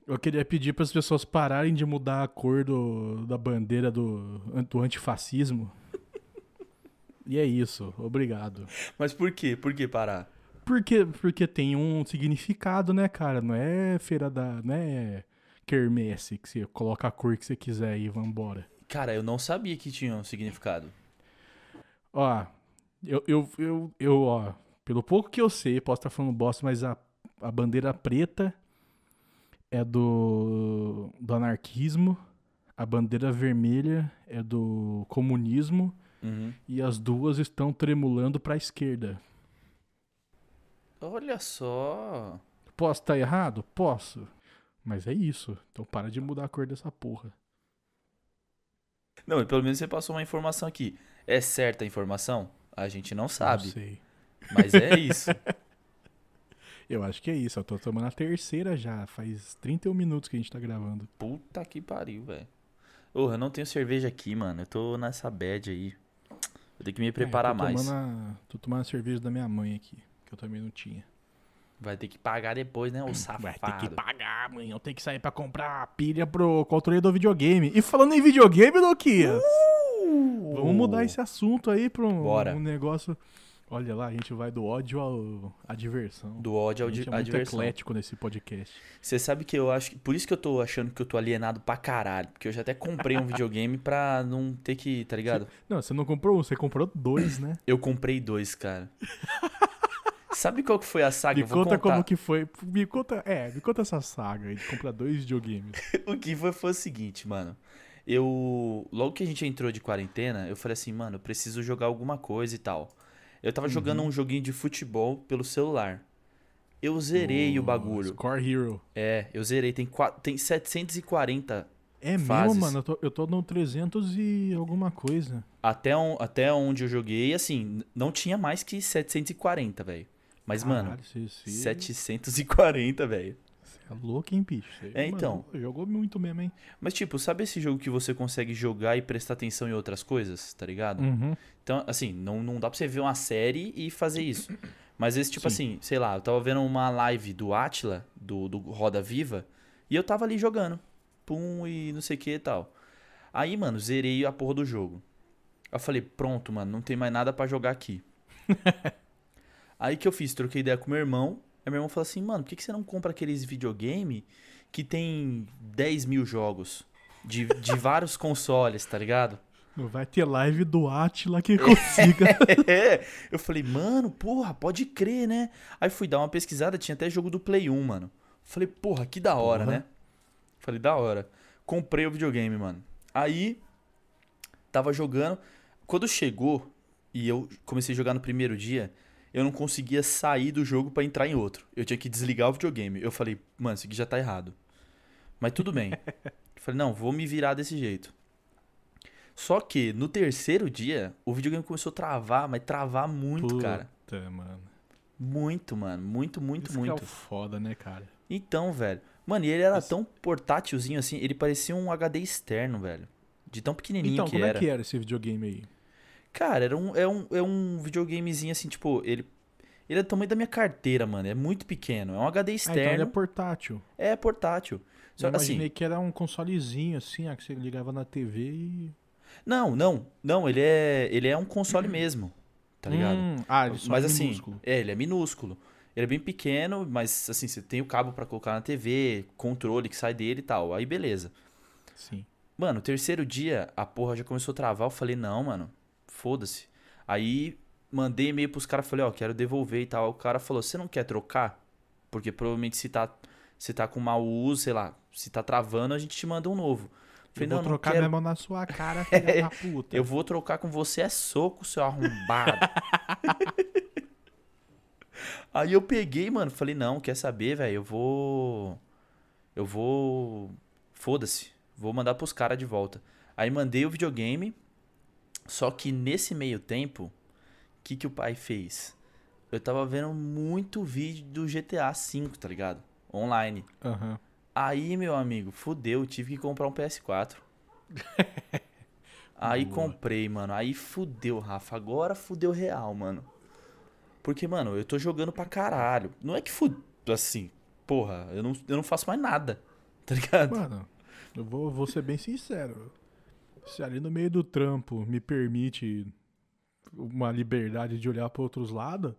Eu queria pedir para as pessoas pararem de mudar a cor do, da bandeira do, do antifascismo. e é isso, obrigado. Mas por quê? Por que parar? Porque, porque tem um significado, né, cara? Não é feira da. Não é quermesse que você coloca a cor que você quiser e vambora. Cara, eu não sabia que tinha um significado. Ó, eu, eu, eu, eu, ó, pelo pouco que eu sei, posso estar falando bosta, mas a, a bandeira preta é do, do anarquismo, a bandeira vermelha é do comunismo Uhum. e as duas estão tremulando pra esquerda. Olha só. Posso estar errado? Posso. Mas é isso. Então para de mudar a cor dessa porra. Não, pelo menos você passou uma informação aqui. É certa a informação? A gente não Não sabe. sei. Mas é isso. Eu acho que é isso. Eu tô tomando a terceira já. Faz 31 minutos que a gente tá gravando. Puta que pariu, velho. Porra, eu não tenho cerveja aqui, mano. Eu tô nessa bad aí. Vou ter que me preparar É, mais. A, tô tomando a cerveja da minha mãe aqui, que eu também não tinha. Vai ter que pagar depois, né, ô Vai safado. ter que pagar, mãe. Eu tenho que sair pra comprar pilha pro controle do videogame. E falando em videogame, Nokias, vamos mudar esse assunto aí pra um, Bora. um negócio Olha lá, a gente vai do ódio ao, à diversão. Do ódio ao a gente é à muito diversão. eclético nesse podcast. Você sabe que eu acho que. Por isso que eu tô achando que eu tô alienado pra caralho. Porque eu já até comprei um videogame pra não ter que. Tá ligado? Não, você não comprou um, você comprou dois, né? Eu comprei dois, cara. Sabe qual que foi a saga? me conta como que foi. Me conta, é, me conta essa saga aí de comprar dois videogames. o que foi foi o seguinte, mano. Eu. Logo que a gente entrou de quarentena, eu falei assim, mano, eu preciso jogar alguma coisa e tal. Eu tava jogando um joguinho de futebol pelo celular. Eu zerei o bagulho. Score Hero. É, eu zerei. Tem, qua- tem 740 É Fases. mesmo, mano? Eu tô, eu tô no 300 e alguma coisa. até, on- até onde eu joguei. Assim, não tinha mais que 740, velho. Mas, mano, Caralho, você, você, 740, velho. você é louco, hein, bicho? Você, É, então. mano, jogou muito mesmo, hein? Mas, tipo, sabe esse jogo que você consegue jogar e prestar atenção em outras coisas, tá ligado? Uhum. Então, assim, não, não dá pra você ver uma série e fazer isso. Mas esse, tipo Sim. assim, sei lá, eu tava vendo uma live do Atila, do, do Roda Viva, e eu tava ali jogando. Pum, e não sei o que e tal. Aí, mano, zerei a porra do jogo. Eu falei, pronto, mano, não tem mais nada pra jogar aqui. Aí que eu fiz, troquei ideia com meu irmão. Aí meu irmão falou assim, mano, por que, que você não compra aqueles videogame que tem 10 mil jogos? De, de vários consoles, tá ligado? Vai ter live do Atila que consiga. É, eu falei, mano, porra, pode crer, né? Aí fui dar uma pesquisada, tinha até jogo do Play 1, mano. Falei, porra, que da hora, Porra. né? Falei, da hora. Comprei o videogame, mano. Aí, tava jogando. Quando chegou e eu comecei a jogar no primeiro dia, eu não conseguia sair do jogo pra entrar em outro. Eu tinha que desligar o videogame. Eu falei, mano, isso aqui já tá errado. Mas tudo bem. falei, não, vou me virar desse jeito. Só que no terceiro dia, o videogame começou a travar, mas travar muito, cara. Puta, mano. Muito, mano. Muito, muito, Isso que é muito. o foda, né, cara? Então, velho. Mano, e ele era Esse- tão portátilzinho assim, ele parecia um HD externo, velho. De tão pequenininho Então, que como era. é que era esse videogame aí? Cara, era um, é, um, é um videogamezinho assim, tipo, ele. Ele é do tamanho da minha carteira, mano. É muito pequeno. É um HD Ah, então externo. ele é portátil. é... portátil. Só eu imaginei assim. que era um consolezinho, assim, ó, que você ligava na TV e... Não, não. Não, ele é. Ele é um console mesmo. Tá ligado? Hum, ah, ele só mas é assim, minúsculo. é, ele é minúsculo. Ele é bem pequeno, mas assim, você tem o cabo pra colocar na TV, controle que sai dele e tal. Aí beleza. Sim. Mano, terceiro dia, a porra já começou a travar. Eu falei, não, mano, foda-se. Aí mandei e-mail pros caras, falei, ó, quero devolver e tal. O cara falou, você não quer trocar? Porque provavelmente se tá, se tá com mau uso, sei lá, se tá travando, a gente te manda um novo. Eu Falei, vou não, não trocar minha mão na sua cara, filha da puta. Eu vou trocar com você é soco, seu arrombado. Aí eu peguei, mano, falei, não, quer saber, velho? Eu vou. Eu vou. Foda-se. Vou mandar pros caras de volta. Aí mandei o videogame. Só que nesse meio tempo, o que, que o pai fez? Eu tava vendo muito vídeo do GTA V, tá ligado? Online. Aham. Aí, meu amigo, fudeu, tive que comprar um PS4. Aí Boa. comprei, mano. Aí fudeu, Rafa. Agora fudeu real, mano. Porque, mano, eu tô jogando pra caralho. Não é que fudeu assim, porra, eu não, eu não faço mais nada. Tá ligado? Mano, eu vou, vou ser bem sincero. Se ali no meio do trampo me permite uma liberdade de olhar pra outros lados,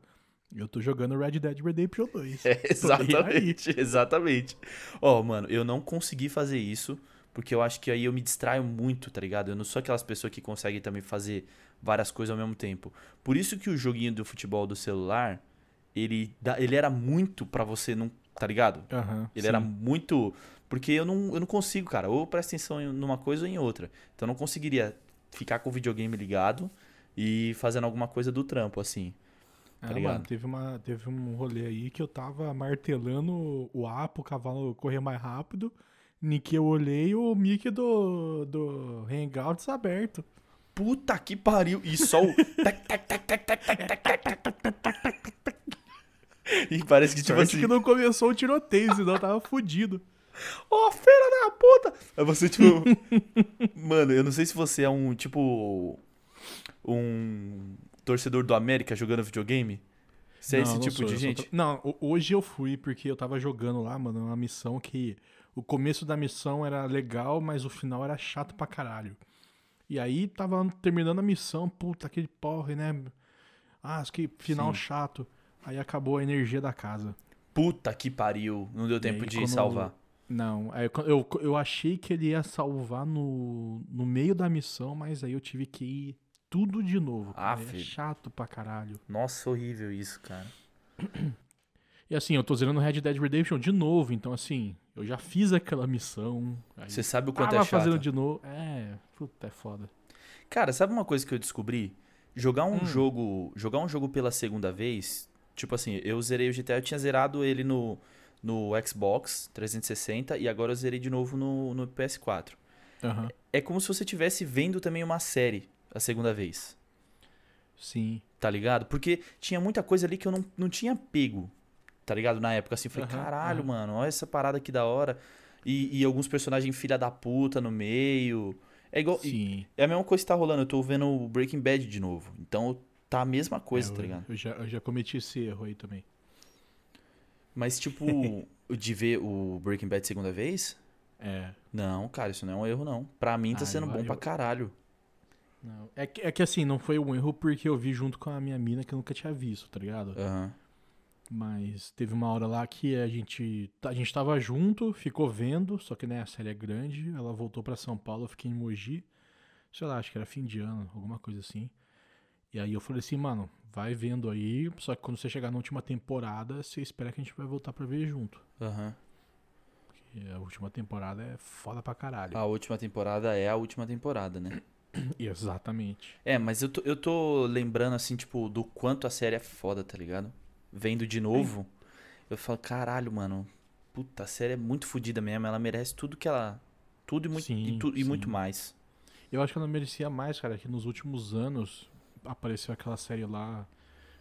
eu tô jogando Red Dead Redemption 2. É, exatamente, exatamente. Ó, mano, eu não consegui fazer isso, porque eu acho que aí eu me distraio muito, tá ligado? Eu não sou aquelas pessoas que conseguem também fazer várias coisas ao mesmo tempo. Por isso que o joguinho do futebol do celular, ele, dá- ele era muito pra você não, tá ligado? Aham, Ele sim. era muito. Porque eu não, eu não consigo, cara. Ou presta atenção em uma coisa ou em outra. Então eu não conseguiria ficar com o videogame ligado e fazendo alguma coisa do trampo, assim. Tá é, mano, teve, uma, teve um rolê aí que eu tava martelando o A pro cavalo correr mais rápido. Niki, que eu olhei o mic do, do Hangouts aberto. Puta que pariu! E só o. e parece que tipo Sorte assim. que não começou o tiroteio, senão eu tava fudido. Ô, filha da puta! Aí você, tipo. Mano, eu não sei se você é um, tipo. Um torcedor do América jogando videogame. Você é Não, esse tipo sou, de sou gente? Não, ho- hoje eu fui porque eu tava jogando lá, mano, uma missão que o começo da missão era legal, mas o final era chato pra caralho. E aí tava terminando a missão, puta, aquele porre, né? Ah, que final Sim. chato. Aí acabou a energia da casa. Puta que pariu. Não deu tempo aí, de quando- salvar. Não, aí eu, eu, achei que ele ia salvar no, no meio da missão, mas aí eu tive que ir tudo de novo. Ah, é chato pra caralho. Nossa, horrível isso, cara. E assim, eu tô zerando Red Dead Redemption de novo, então assim, eu já fiz aquela missão. Você sabe o quanto tava é chato. fazendo de novo. É, puta, é foda. Cara, sabe uma coisa que eu descobri? Jogar um Hum. jogo, jogar um jogo pela segunda vez, tipo assim, eu zerei o GTA, eu tinha zerado ele no no Xbox 360 e agora eu zerei de novo no, no PS4. Aham. É como se você estivesse vendo também uma série a segunda vez, Sim. tá ligado? Porque tinha muita coisa ali que eu não, não tinha pego, tá ligado? Na época, assim, eu falei, Aham, caralho, aham. mano, olha essa parada que da hora. E, e alguns personagens filha da puta no meio. É igual. Sim. É a mesma coisa que tá rolando, eu tô vendo o Breaking Bad de novo. Então tá a mesma coisa, É, tá eu- ligado? Eu já, eu já cometi esse erro aí também. Mas, tipo, de ver o Breaking Bad segunda vez? É. Não, cara, isso não é um erro, não. Pra mim tá Ah, sendo eu- bom eu- pra caralho. Não. É, que, é que assim, não foi um erro porque eu vi junto com a minha mina que eu nunca tinha visto, tá ligado? Aham. Mas teve uma hora lá que a gente, a gente tava junto, ficou vendo, só que né, a série é grande, ela voltou pra São Paulo, eu fiquei em Mogi, sei lá, acho que era fim de ano, alguma coisa assim. E aí eu falei assim, mano, vai vendo aí, só que quando você chegar na última temporada, você espera que a gente vai voltar pra ver junto. Aham. Porque a última temporada é foda pra caralho. A última temporada é a última temporada, né? Exatamente. É, mas eu tô, eu tô lembrando, assim, tipo, do quanto a série é foda, tá ligado? Vendo de novo, eu falo, caralho, mano. Puta, a série é muito fodida mesmo. Ela merece tudo que ela. Tudo e muito, Sim, e, tu- e muito mais. Eu acho que ela merecia mais, cara, que nos últimos anos apareceu aquela série lá,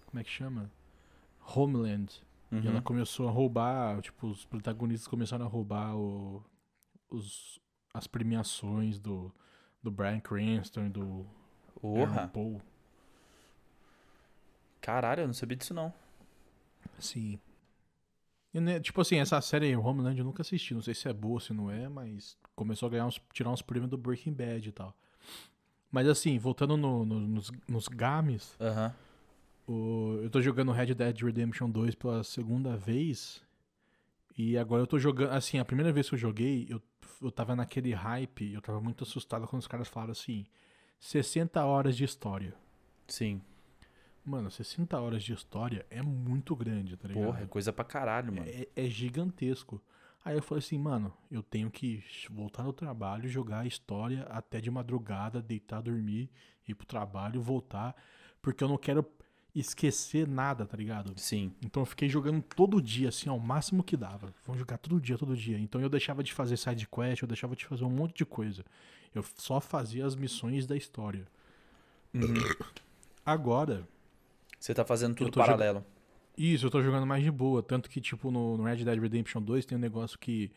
como é que chama? Homeland. E Uhum. ela começou a roubar, tipo, os protagonistas começaram a roubar o, os, as premiações do, do Brian Cranston e do Aaron. Paul. Caralho, eu não sabia disso não. Sim. E, né, tipo assim, essa série Homeland eu nunca assisti, não sei se é boa, se não é, mas começou a ganhar uns, tirar uns prêmios do Breaking Bad e tal. Mas assim, voltando no- no- nos, nos games, Aham. O- eu tô jogando Red Dead Redemption 2 pela segunda vez. E agora eu tô jogando. Assim, a primeira vez que eu joguei, eu, eu tava naquele hype. Eu tava muito assustado quando os caras falaram assim: 60 horas de história. Sim. Mano, 60 horas de história é muito grande, tá ligado? Porra, é coisa pra caralho, mano. É, é gigantesco. Aí eu falei assim, mano, eu tenho que voltar no trabalho, jogar a história até de madrugada, deitar, dormir, ir pro trabalho, voltar, porque eu não quero esquecer nada, tá ligado? Sim. Então eu fiquei jogando todo dia, assim, ao máximo que dava. Vamos jogar todo dia, todo dia. Então eu deixava de fazer side quest, eu deixava de fazer um monte de coisa. Eu só fazia as missões da história. Agora, Você tá fazendo tudo paralelo. Isso, eu tô jogando mais de boa. Tanto que, tipo, no, no Red Dead Redemption 2 tem um negócio que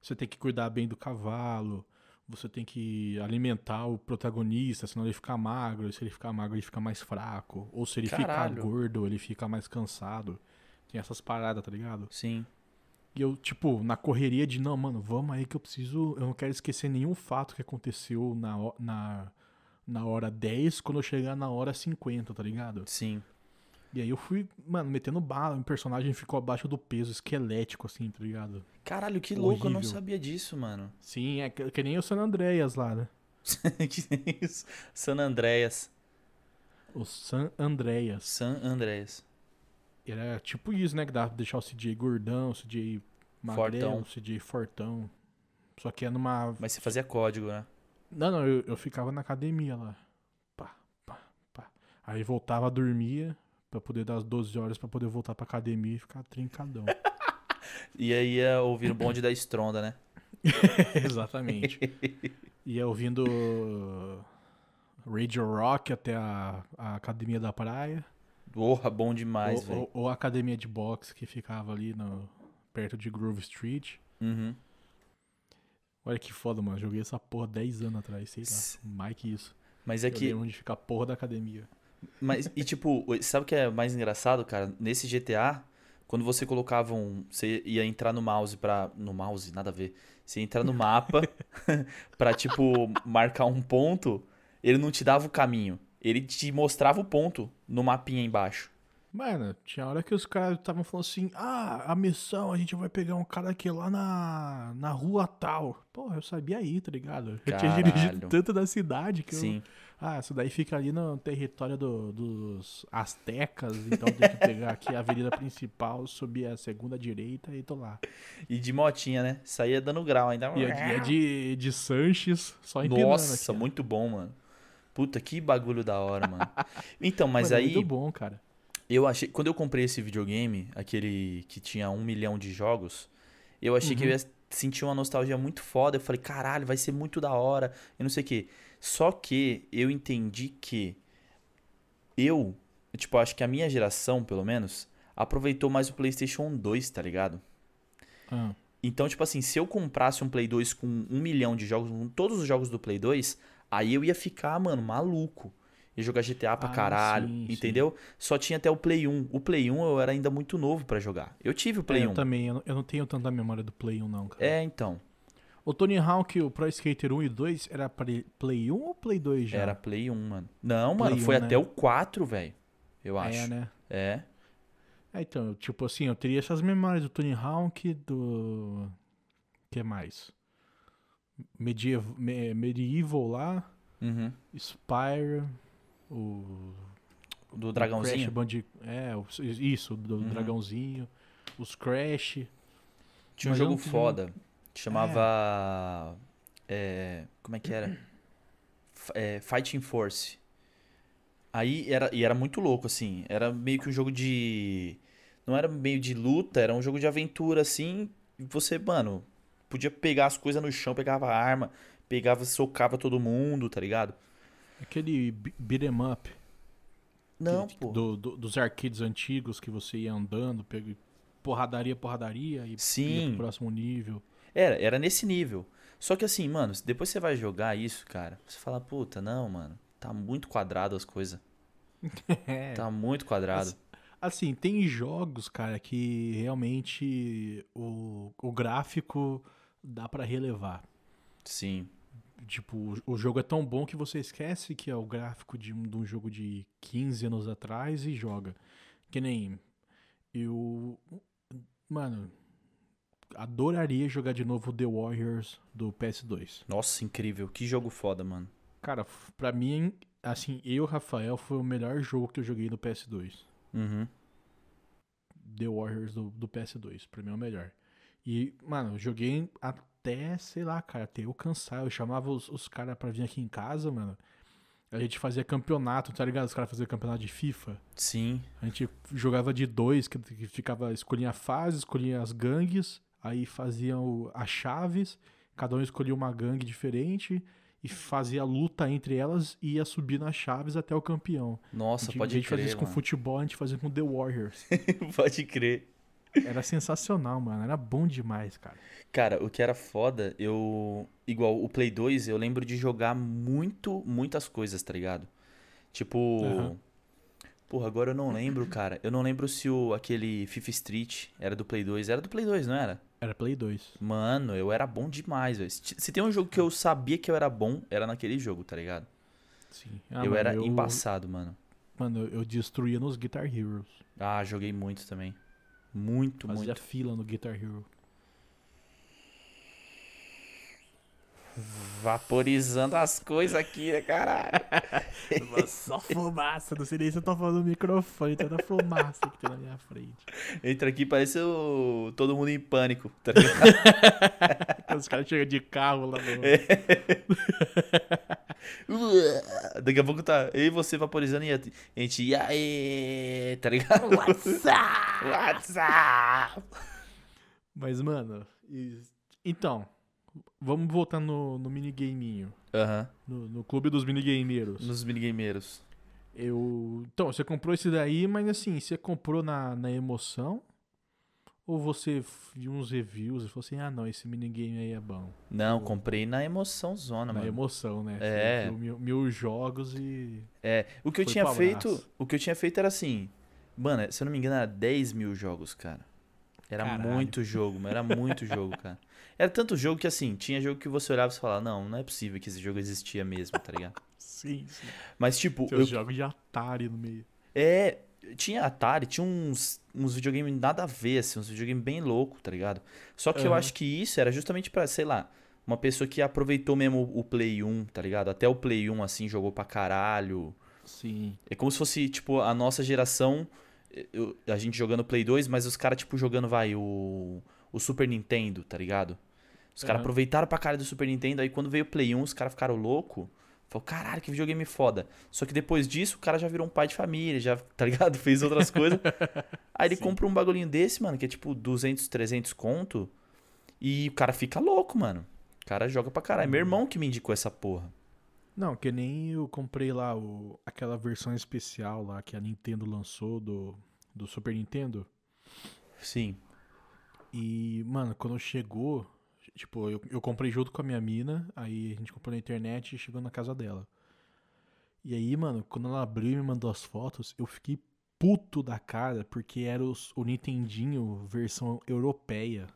você tem que cuidar bem do cavalo, você tem que alimentar o protagonista, senão ele fica magro. E se ele ficar magro, ele fica mais fraco. Ou se ele Caralho. ficar gordo, ele fica mais cansado. Tem essas paradas, tá ligado? Sim. E eu, tipo, na correria de, não, mano, vamos aí que eu preciso. Eu não quero esquecer nenhum fato que aconteceu na, na, na hora 10 quando eu chegar na hora 50, tá ligado? Sim. E aí eu fui, mano, metendo bala, o personagem ficou abaixo do peso, esquelético, assim, tá ligado? Caralho, que louco, eu não Horrível. sabia disso, mano. Sim, é que, que nem o San Andreas lá, né? que isso? San Andreas. O San Andreas. San Andreas. Era tipo isso, né? Que dava pra deixar o CJ gordão, o CJ magrelo, o CJ fortão. Só que é numa... Mas você fazia código, né? Não, não, eu, eu ficava na academia lá. Pá, pá, pá. Aí voltava, dormia, pra poder dar as 12 horas pra poder voltar pra academia e ficar trincadão. E aí ia ouvir o bonde da Stronda, né? Exatamente. Ia ouvindo Radio Rock até a, a academia da praia. Porra, bom demais, velho. ou, ou a academia de boxe que ficava ali no, perto de Grove Street. Uhum. Olha que foda, mano. Joguei essa porra 10 anos atrás, sei lá. Mais que isso. Mas é Eu que. onde fica a porra da academia. Mas, e tipo, sabe o que é mais engraçado, cara? Nesse GTA, quando você colocava um. Você ia entrar no mouse pra. No mouse, nada a ver. Você ia entrar no mapa pra, tipo, marcar um ponto, ele não te dava o caminho. ele te mostrava o ponto no mapinha embaixo. Mano, tinha hora que os caras estavam falando assim: ah, a missão, a gente vai pegar um cara aqui lá na, na rua tal. Porra, eu sabia aí, tá ligado? Eu tinha dirigido tanto da cidade que eu. Sim. Ah, isso daí fica ali no território do- dos astecas, então tem que pegar aqui a avenida principal, subir a segunda direita e tô lá. E de motinha, né? Saía dando grau ainda. E é de, de Sanches, só empinando Nossa, aqui. muito bom, mano. Puta, que bagulho da hora, mano. Então, mas Mano, aí, Muito bom, cara. Eu achei. Quando eu comprei esse videogame, aquele que tinha um milhão de jogos, eu achei que eu Uhum. ia sentir uma nostalgia muito foda. Eu falei, caralho, vai ser muito da hora. E não sei o quê. Só que eu entendi que eu, tipo, acho que a minha geração, pelo menos, aproveitou mais o PlayStation 2, tá ligado? Ah, Então, tipo assim, se eu comprasse um Play 2 com um milhão de jogos, com todos os jogos do Play 2, aí eu ia ficar, mano, maluco. Ia jogar GTA pra Ah, caralho, sim, sim. entendeu? Só tinha até o Play 1. O Play 1 eu era ainda muito novo pra jogar. Eu tive o Play é, 1. Eu também, eu não, eu não tenho tanta memória do Play 1, não, cara. É, então. O Tony Hawk, o Pro Skater 1 e 2, era Play- Play 1 ou Play 2 já? Era Play 1, mano. Não, Play mano, foi 1, né? até o 4, velho. Eu acho. É, né? É. É, então, tipo assim, eu teria essas memórias do Tony Hawk, do... que mais? Medieval, Me- Medieval lá, Uhum. Spyro, o... Do dragãozinho. Crash Bandi... É, isso, do Uhum. dragãozinho, os Crash. Tinha um jogo tive- foda. Chamava. é, como é que era? É, Fighting Force. Aí era. E era muito louco, assim. Era meio que um jogo de. Não era meio de luta, era um jogo de aventura, assim. Você, mano, podia pegar as coisas no chão, pegava arma, pegava, socava todo mundo, tá ligado? Aquele be- beat 'em up. Não, que- pô. do- do- dos arcades antigos que você ia andando, porradaria, porradaria e ia Sim. pro próximo nível. Era, era nesse nível. Só que assim, mano, depois você vai jogar isso, cara, você fala, puta, não, mano, tá muito quadrado as coisas. É. Tá muito quadrado. Assim, tem jogos, cara, que realmente o, o gráfico dá pra relevar. Sim. Tipo, o- jogo é tão bom que você esquece que é o gráfico de um, de um jogo de 15 anos atrás e joga. Que nem eu. Mano, adoraria jogar de novo The Warriors do PS2. Nossa, incrível. Que jogo foda, mano. Cara, pra mim, assim, eu, Rafael, foi o melhor jogo que eu joguei no PS2. Uhum. The Warriors do, do PS2. Pra mim é o melhor. E, mano, eu joguei até, sei lá, cara, até eu cansar. Eu chamava os, os caras pra vir aqui em casa, mano. A gente fazia campeonato, tá ligado? Os caras faziam campeonato de FIFA. Sim. A gente jogava de dois, que, ficava, escolhia a fase, escolhia as gangues, aí faziam as chaves, cada um escolhia uma gangue diferente e fazia luta entre elas e ia subir nas chaves até o campeão. Nossa, a gente, pode a gente fazia crer, isso com mano. futebol, a gente fazia com The Warriors. pode crer. Era sensacional, mano. Era bom demais, cara. Cara, o que era foda, eu. Igual o Play 2, eu lembro de jogar muito, muitas coisas, tá ligado? Tipo. Aham. Porra, agora eu não lembro, cara. Eu não lembro se o aquele FIFA Street era do Play 2. Era do Play 2, não era? Era Play 2. Mano, eu era bom demais, velho. Se tem um jogo que eu sabia que eu era bom, era naquele jogo, tá ligado? Sim. Ah, eu mano, era embaçado, mano. Mano, eu destruía nos Guitar Heroes. Ah, joguei muito também. Muito, Fazia muito. fila no Guitar Hero. Vaporizando as coisas aqui, né, caralho? Só fumaça, não sei nem se eu tô falando no microfone, tanta fumaça que tem na minha frente. Entra aqui, parece o... todo mundo em pânico, tá? Os caras chegam de carro lá no. Daqui a pouco tá eu e você vaporizando e a gente, e aí, tá ligado? WhatsApp! WhatsApp! Mas, mano, então, vamos voltar no, no minigaminho. Aham, No, no clube dos minigameiros. nos minigameiros. Eu. Então, você comprou esse daí, mas assim, você comprou na, na emoção? Ou você viu uns reviews e falou assim, ah não, esse minigame aí é bom. Não, comprei na emoção zona, na mano. emoção, né? É. Mil, mil jogos e. É, o que eu tinha feito, o que eu tinha feito era assim, mano, se eu não me engano era 10 mil jogos, cara. Era Caralho. muito jogo, mano. Era muito jogo, cara. Era tanto jogo que, assim, tinha jogo que você olhava e você falava, não, não é possível que esse jogo existia mesmo, tá ligado? Sim, sim. Mas, tipo, Seus eu, jogos de Atari no meio. é. Tinha Atari, tinha uns, uns videogames nada a ver, assim, uns videogames bem loucos, tá ligado? Só que eu Aham. acho que isso era justamente pra, sei lá, uma pessoa que aproveitou mesmo o Play 1, tá ligado? Até o Play 1, assim, jogou pra caralho. Sim. É como se fosse, tipo, a nossa geração, eu- a gente jogando Play 2, mas os caras, tipo, jogando, vai, o, o Super Nintendo, tá ligado? Os caras Aham. aproveitaram pra cara do Super Nintendo, aí quando veio o Play 1, os caras ficaram loucos. Falou, caralho, que videogame foda. Só que depois disso, o cara já virou um pai de família, já, tá ligado? Fez outras coisas. Aí ele Sim. compra um bagulhinho desse, mano, que é tipo 200, 300 conto. E o cara fica louco, mano. O cara joga pra caralho. Uhum. Meu irmão que me indicou essa porra. Não, que nem eu comprei lá o, aquela versão especial lá que a Nintendo lançou do, do Super Nintendo. Sim. E, mano, quando chegou, tipo, eu, eu comprei junto com a minha mina, aí a gente comprou na internet e chegou na casa dela. E aí, mano, quando ela abriu e me mandou as fotos, eu fiquei puto da cara, porque era os- o Nintendinho versão europeia.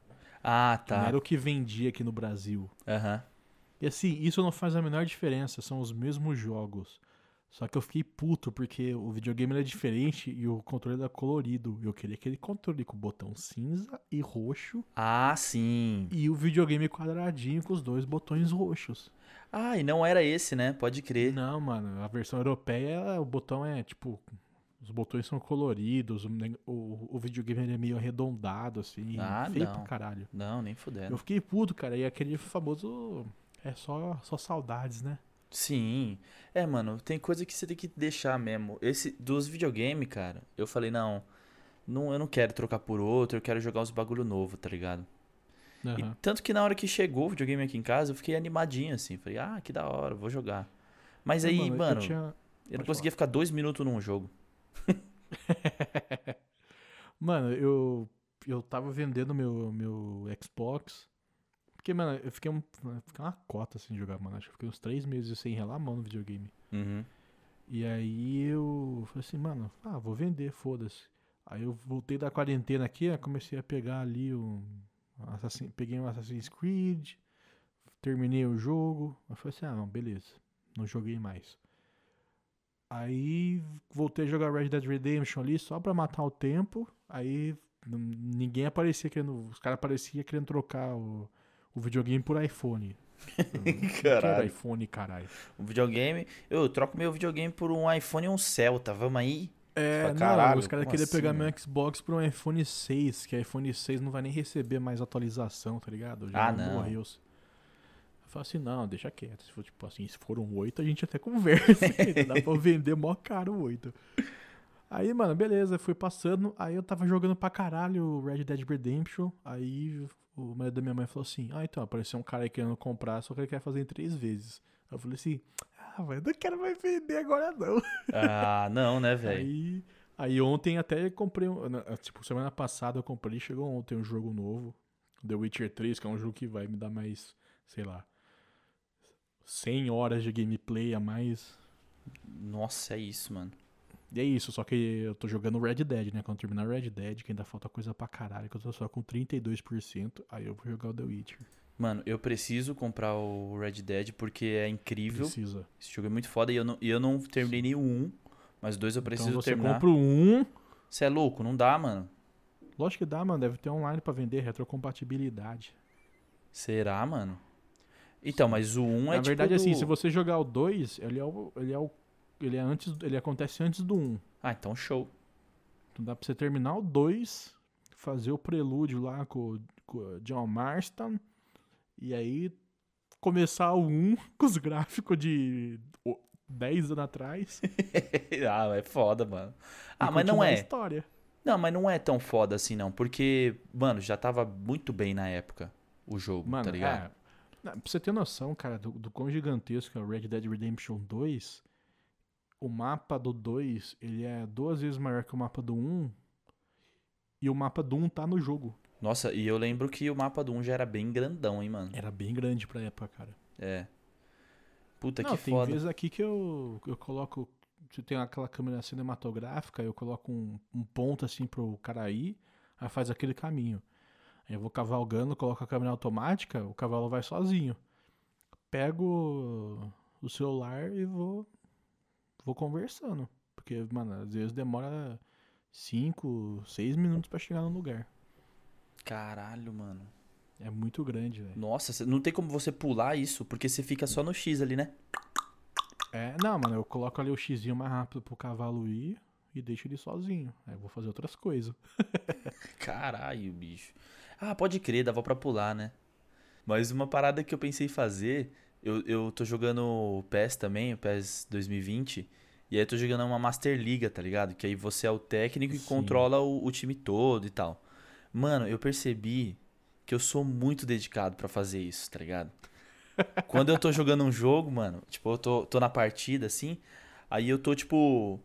Ah, que Não tá. era o que vendia aqui no Brasil. Aham. E assim, isso não faz a menor diferença, são os mesmos jogos. Só que eu fiquei puto porque o videogame era diferente e o controle era colorido. Eu queria aquele controle com o botão cinza e roxo Ah, sim. e o videogame quadradinho com os dois botões roxos. Ah, e não era esse, né? Pode crer. Não, mano, a versão europeia, o botão é tipo. Os botões são coloridos, o, o, o videogame é meio arredondado, assim. Ah, feio não. pra caralho. Não, nem fudendo. Eu fiquei puto, cara, e aquele famoso. É só, só saudades, né? Sim. É, mano, tem coisa que você tem que deixar mesmo. Esse dos videogame, cara, eu falei, não, não, eu não quero trocar por outro, eu quero jogar uns bagulho novo, tá ligado? E Aham. tanto que na hora que chegou o videogame aqui em casa, eu fiquei animadinho assim, falei, ah, que da hora, vou jogar. Mas Não, aí, eu mano, eu, tinha- não pode conseguia ficar dois minutos num jogo. Mano, eu, eu tava vendendo meu, meu Xbox. Porque, mano, eu fiquei, um, fiquei uma cota sem jogar, mano. Acho que eu fiquei uns três meses sem relar a mão no videogame. Uhum. E aí eu falei assim, mano, ah, vou vender, foda-se. Aí eu voltei da quarentena aqui, comecei a pegar ali o. Assassin, peguei um Assassin's Creed, terminei o jogo. Aí falei assim, ah, não, beleza. Não joguei mais. Aí voltei a jogar Red Dead Redemption ali só pra matar o tempo. Aí ninguém aparecia querendo. Os caras apareciam querendo trocar o, o videogame por iPhone. Caralho. iPhone, caralho. Um videogame, eu troco meu videogame por um iPhone e um Celta, vamos aí? É, não, caralho, os caras queriam assim, pegar meu Xbox pra um iPhone 6, que iPhone 6 não vai nem receber mais atualização, tá ligado? Ah, não. Morreu. Eu assim, não, deixa quieto. Se for tipo assim, se for um 8, a gente até conversa. Dá pra vender mó caro o 8. Aí, mano, beleza, fui passando. Aí eu tava jogando pra caralho Red Dead Redemption. Aí o marido da minha mãe falou assim: Ah, então, apareceu um cara aí querendo comprar, só que ele quer fazer em três vezes. Aí eu falei assim: Ah, mas não quero mais vender agora não. Ah, não, né, velho? Aí, aí ontem até comprei, um- na- tipo, semana passada eu comprei, chegou ontem um jogo novo, The Witcher 3, que é um jogo que vai me dar mais, sei lá, 100 horas de gameplay a mais. Nossa, é isso, mano. E é isso, só que eu tô jogando Red Dead, né? Quando terminar Red Dead, que ainda falta coisa pra caralho, que eu tô só com 32%, aí eu vou jogar o The Witcher. Mano, eu preciso comprar o Red Dead porque é incrível. Precisa. Esse jogo é muito foda e eu não, e eu não terminei nem o 1, mas 2 eu preciso então você terminar. compra o 1, Você é louco? Não dá, mano. lógico que dá, mano, deve ter online pra vender, retrocompatibilidade. Será, mano? Então, mas o 1 é Na verdade, tipo assim, do- se você jogar o 2, ele é o. Ele é o. Ele é antes. Ele acontece antes do 1. Ah, então show. Então dá pra você terminar o 2, fazer o prelúdio lá com, com o John Marston. E aí começar o 1 com os gráficos de o- 10 anos atrás. ah, é foda, mano. Ah, mas não é. história. Não, mas não é tão foda assim, não. Porque, mano, já tava muito bem na época o jogo, Mano, tá ligado? é. Pra você ter noção, cara, do, do quão gigantesco é o Red Dead Redemption 2, o mapa do 2, ele é duas vezes maior que o mapa do 1, e o mapa do 1 tá no jogo. Nossa, e eu lembro que o mapa do 1 já era bem grandão, hein, mano. Era bem grande pra época, cara. É. Puta Não, que tem foda. vezes aqui que eu, eu coloco, se tem aquela câmera cinematográfica, eu coloco um, um ponto assim pro cara ir, Aí faz aquele caminho. Aí eu vou cavalgando, coloco a câmera automática, o cavalo vai sozinho. Pego o celular e vou vou conversando. Porque, mano, às vezes demora 5, 6 minutos pra chegar no lugar. Caralho, mano. É muito grande, velho. Nossa, não tem como você pular isso, porque você fica só no X ali, né? É, não, mano, eu coloco ali o xizinho mais rápido pro cavalo ir e deixo ele sozinho. Aí eu vou fazer outras coisas. Caralho, bicho. Ah, pode crer, dava pra pular, né? Mas uma parada que eu pensei em fazer, eu, eu tô jogando o PES também, o PES 2020, e aí eu tô jogando uma Master Liga, tá ligado? Que aí você é o técnico e Sim. controla o, o time todo e tal. Mano, eu percebi que eu sou muito dedicado pra fazer isso, tá ligado? Quando eu tô jogando um jogo, mano, tipo, eu tô, tô na partida assim, aí eu tô, tipo,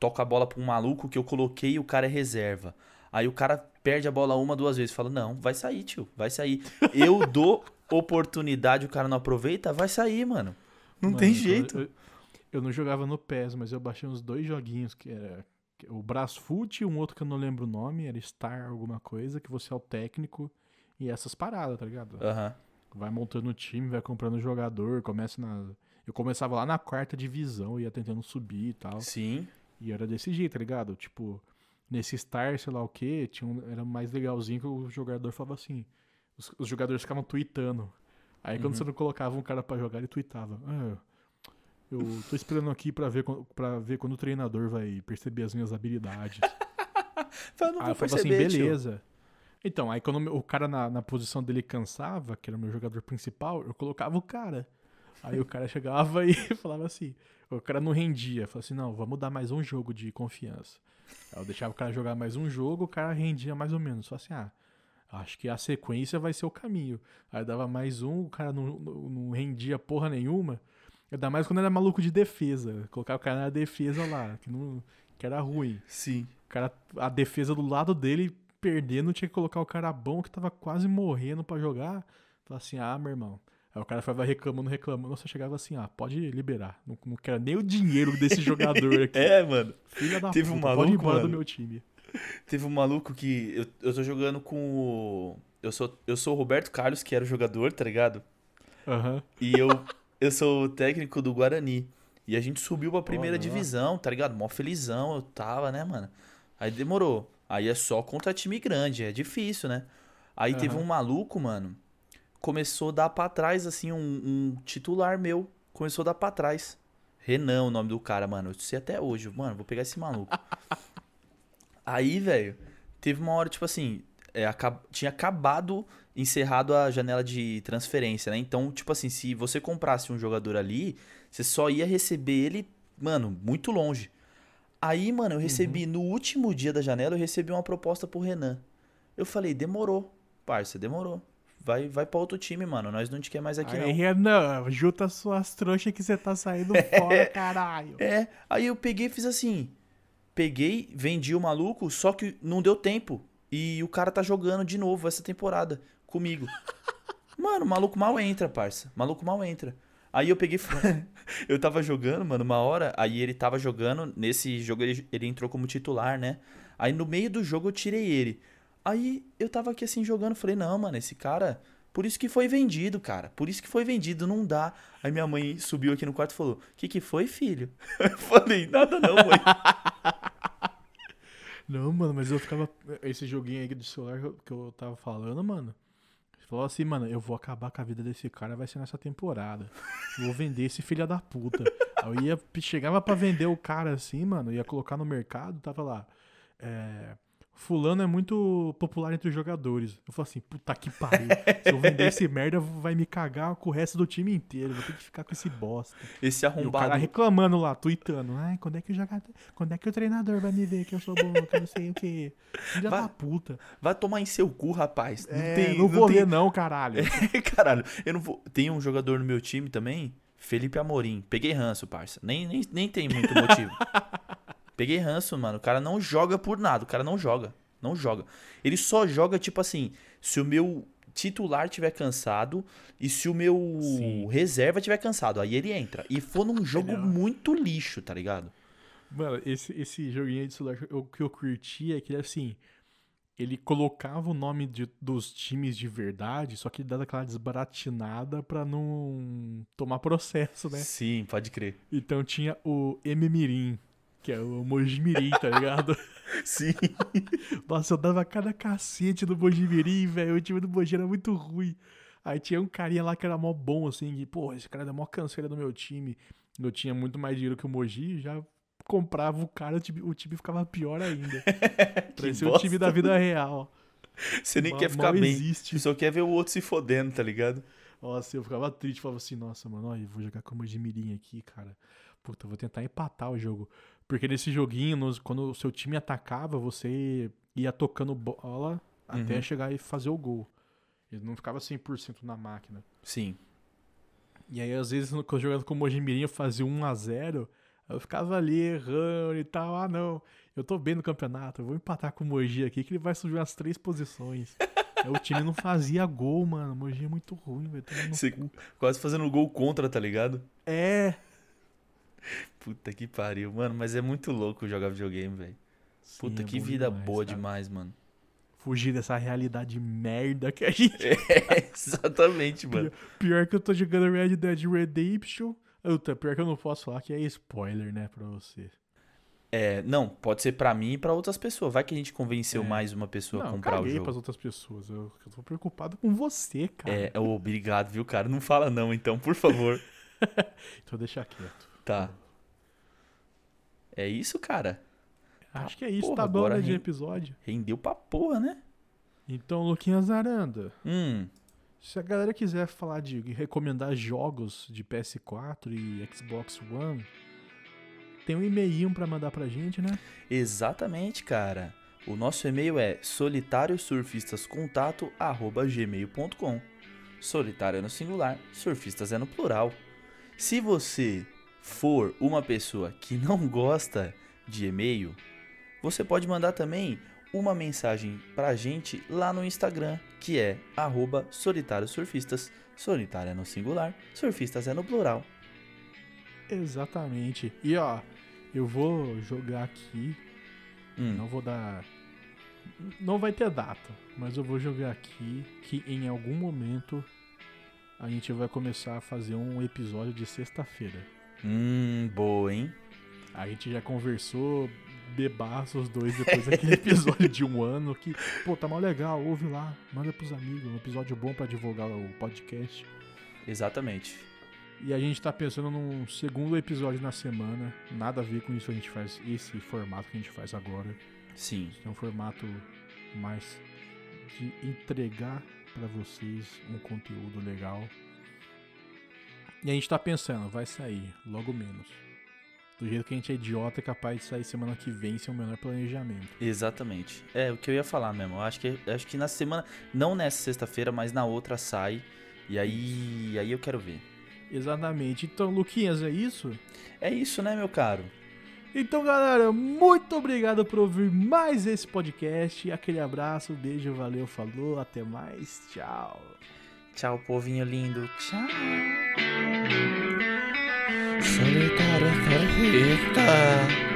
toco a bola pra um maluco que eu coloquei e o cara é reserva. Aí o cara perde a bola uma, duas vezes. Fala, não, vai sair, tio, vai sair. Eu dou oportunidade, o cara não aproveita, vai sair, mano. Não Mano, tem jeito. Eu, eu não jogava no PES, mas eu baixei uns dois joguinhos que era que- o Brasfoot e um outro que eu não lembro o nome, era Star alguma coisa, que você é o técnico e essas paradas, tá ligado? Aham. Vai montando o time, vai comprando jogador, começa na. Eu começava lá na quarta divisão, ia tentando subir e tal. Sim. E era desse jeito, tá ligado? Tipo, nesse Star, sei lá o que, tinha um, era mais legalzinho que o jogador falava assim. Os, os jogadores ficavam tweetando. Aí quando Uhum. você não colocava um cara pra jogar, ele tweetava. Ah, eu tô esperando aqui pra ver, pra ver quando o treinador vai perceber as minhas habilidades. Fala, não aí eu falava assim, perceber, tio. beleza. Então, aí quando o cara na, na posição dele cansava, que era o meu jogador principal, eu colocava o cara. Aí o cara chegava e falava assim, o cara não rendia, falava assim, não, vamos dar mais um jogo de confiança. Aí eu deixava o cara jogar mais um jogo, o cara rendia mais ou menos. Falava assim, ah, acho que a sequência vai ser o caminho. Aí dava mais um, o cara não, não, não rendia porra nenhuma. Ainda mais quando era maluco de defesa. Colocava o cara na defesa lá, que, não, que era ruim. Sim. O cara, a defesa do lado dele perdendo, tinha que colocar o cara bom que tava quase morrendo pra jogar. Falava assim, ah, meu irmão. Aí o cara ficava reclamando, reclamando. Nossa, chegava assim, ah, pode liberar. Não, não quero nem o dinheiro desse jogador aqui. É, mano. Filha da teve um puta, pode maluco, ir embora do mano. meu time. Teve um maluco que. Eu, eu tô jogando com o. Eu sou, eu sou o Roberto Carlos, que era o jogador, tá ligado? Aham. E eu, eu sou o técnico do Guarani. E a gente subiu pra primeira lá. divisão, tá ligado? Mó felizão eu tava, né, mano? Aí demorou. Aí é só contra time grande, é difícil, né? Aí teve Aham. um maluco, mano, começou a dar pra trás, assim, um, um titular meu. Começou a dar pra trás. Renan, o nome do cara, mano. Eu sei até hoje. Mano, vou pegar esse maluco. Aí, velho, teve uma hora, tipo assim, é, acab- tinha acabado, encerrado a janela de transferência, né? Então, tipo assim, se você comprasse um jogador ali, você só ia receber ele, mano, muito longe. Aí, mano, eu recebi, no último dia da janela, eu recebi uma proposta pro Renan. Eu falei, demorou, parça, demorou. Vai, vai pra outro time, mano. Nós não te quer mais aqui, Aí, não. Renan, junta suas trouxas que você tá saindo fora, caralho. É, aí eu peguei e fiz assim. Peguei, vendi o maluco, só que não deu tempo. E o cara tá jogando de novo essa temporada comigo. Mano, o maluco mal entra, parça. Maluco mal entra. Aí eu peguei. eu tava jogando, mano, uma hora. Aí ele tava jogando. Nesse jogo ele, ele entrou como titular, né? Aí no meio do jogo eu tirei ele. Aí eu tava aqui assim jogando. Falei, não, mano, esse cara. Por isso que foi vendido, cara. Por isso que foi vendido, não dá. Aí minha mãe subiu aqui no quarto e falou: O que, que foi, filho? Eu falei, nada não, mãe. Não, mano, mas eu ficava. Esse joguinho aí de celular que eu- tava falando, mano. Falou assim, mano, eu vou acabar com a vida desse cara, vai ser nessa temporada. Vou vender esse filho da puta. Aí eu ia, chegava pra vender o cara assim, mano, ia colocar no mercado, tava lá. É, fulano é muito popular entre os jogadores. Eu falei assim, puta que pariu. Se eu vender esse merda, vai me cagar com o resto do time inteiro. Vou ter que ficar com esse bosta. Esse E o cara arrombado. reclamando lá, tweetando. Ai, quando é que o jogador. Quando é que o treinador vai me ver que eu sou bom, que eu não sei o que. Filha Vai- da puta. Vai tomar em seu cu, rapaz. Não É, tem. não vou tem... ler, não, caralho. Caralho, eu não vou. Tem um jogador no meu time também, Felipe Amorim. Peguei ranço, parça. Nem, nem, nem tem muito motivo. Peguei ranço, mano. O cara não joga por nada. O cara não joga. Não joga. Ele só joga, tipo assim, se o meu titular tiver cansado e se o meu Sim. reserva tiver cansado. Aí ele entra. E for num jogo Ele muito lixo, tá ligado? Mano, esse, esse joguinho aí de celular eu, que eu curti é que, assim, ele colocava o nome de- dos times de verdade, só que dava aquela desbaratinada pra não tomar processo, né? Sim, pode crer. Então tinha o M-Mirim, que é o Mojimirim, tá ligado? Sim. Nossa, eu dava cada cacete do Mojimirim, velho. O time do Moji era muito ruim. Aí tinha um carinha lá que era mó bom, assim, pô, esse cara é mó canseira do meu time. Eu tinha muito mais dinheiro que o Moji, já comprava o cara, o time, o time ficava pior ainda. Parecia o time da vida real. Você nem Mal- quer ficar bem. existe. Você só quer ver o outro se fodendo, tá ligado? Nossa, eu ficava triste, falava assim, nossa, mano, ó, eu vou jogar com o Mojimirim aqui, cara. Puta, eu vou tentar empatar o jogo. Porque nesse joguinho, nos- quando o seu time atacava, você ia tocando bola até Uhum. chegar e fazer o gol. Ele não ficava 100% na máquina. Sim. E aí, às vezes, quando eu jogando com o Mojimirim, eu fazia 1x0, eu ficava ali errando e tal. Ah, não, eu tô bem no campeonato, eu vou empatar com o Moji aqui, que ele vai subir umas três posições. aí o time não fazia gol, mano. O Moji é muito ruim, velho. cu. quase fazendo gol contra, tá ligado? É, Puta que pariu, mano. Mas é muito louco jogar videogame, velho. Puta é que vida demais, boa cara. demais, mano. Fugir dessa realidade merda que a gente. É, exatamente, mano. Pior que eu tô jogando Red Dead Redemption. Puta, pior que eu não posso falar que é spoiler, né, pra você. É, não, pode ser pra mim e pra outras pessoas. Vai que a gente convenceu É. mais uma pessoa a não, comprar o jogo. pras outras pessoas. Eu, eu tô preocupado com você, cara. É, obrigado, viu, cara? Não fala não, então, por favor. Então deixa quieto. Tá. É isso, cara. Acho que é isso, porra, tá bom, né, de episódio. Rendeu pra porra, né? Então, Luquinhas Aranda, Hum, se a galera quiser falar de recomendar jogos de PS4 e Xbox One, tem um e-mail pra mandar pra gente, né? exatamente, cara. O nosso e-mail é solitariosurfistascontato@gmail.com. Solitário é no singular, surfistas é no plural. Se você for uma pessoa que não gosta de e-mail, você pode mandar também uma mensagem pra gente lá no Instagram, que é arroba solitariosurfistas. Solitário é no singular, surfistas é no plural. Exatamente. E ó, eu vou jogar aqui, Hum, não vou dar. Não vai ter data, mas eu vou jogar aqui que em algum momento a gente vai começar a fazer um episódio de sexta-feira. Hum, boa, hein? A gente já conversou bebaço os dois depois daquele episódio de um ano que, pô, tá mal legal, ouve lá, manda pros amigos, um episódio bom pra divulgar o podcast. Exatamente. E a gente tá pensando num segundo episódio na semana, nada a ver com isso a gente faz, esse formato que a gente faz agora. Sim. É um formato mais de entregar pra vocês um conteúdo legal. E a gente tá pensando, vai sair logo menos. Do jeito que a gente é idiota, é capaz de sair semana que vem sem o menor planejamento. Exatamente. É o que eu ia falar mesmo. Eu acho que, acho que na semana, não nessa sexta-feira, mas na outra sai. E aí, aí eu quero ver. Exatamente. Então, Luquinhas, é isso? É isso, né, meu caro? Então, galera, muito obrigado por ouvir mais esse podcast. Aquele abraço, beijo, valeu, falou, até mais, tchau. Tchau, povinho lindo. Tchau. Solitário surfista.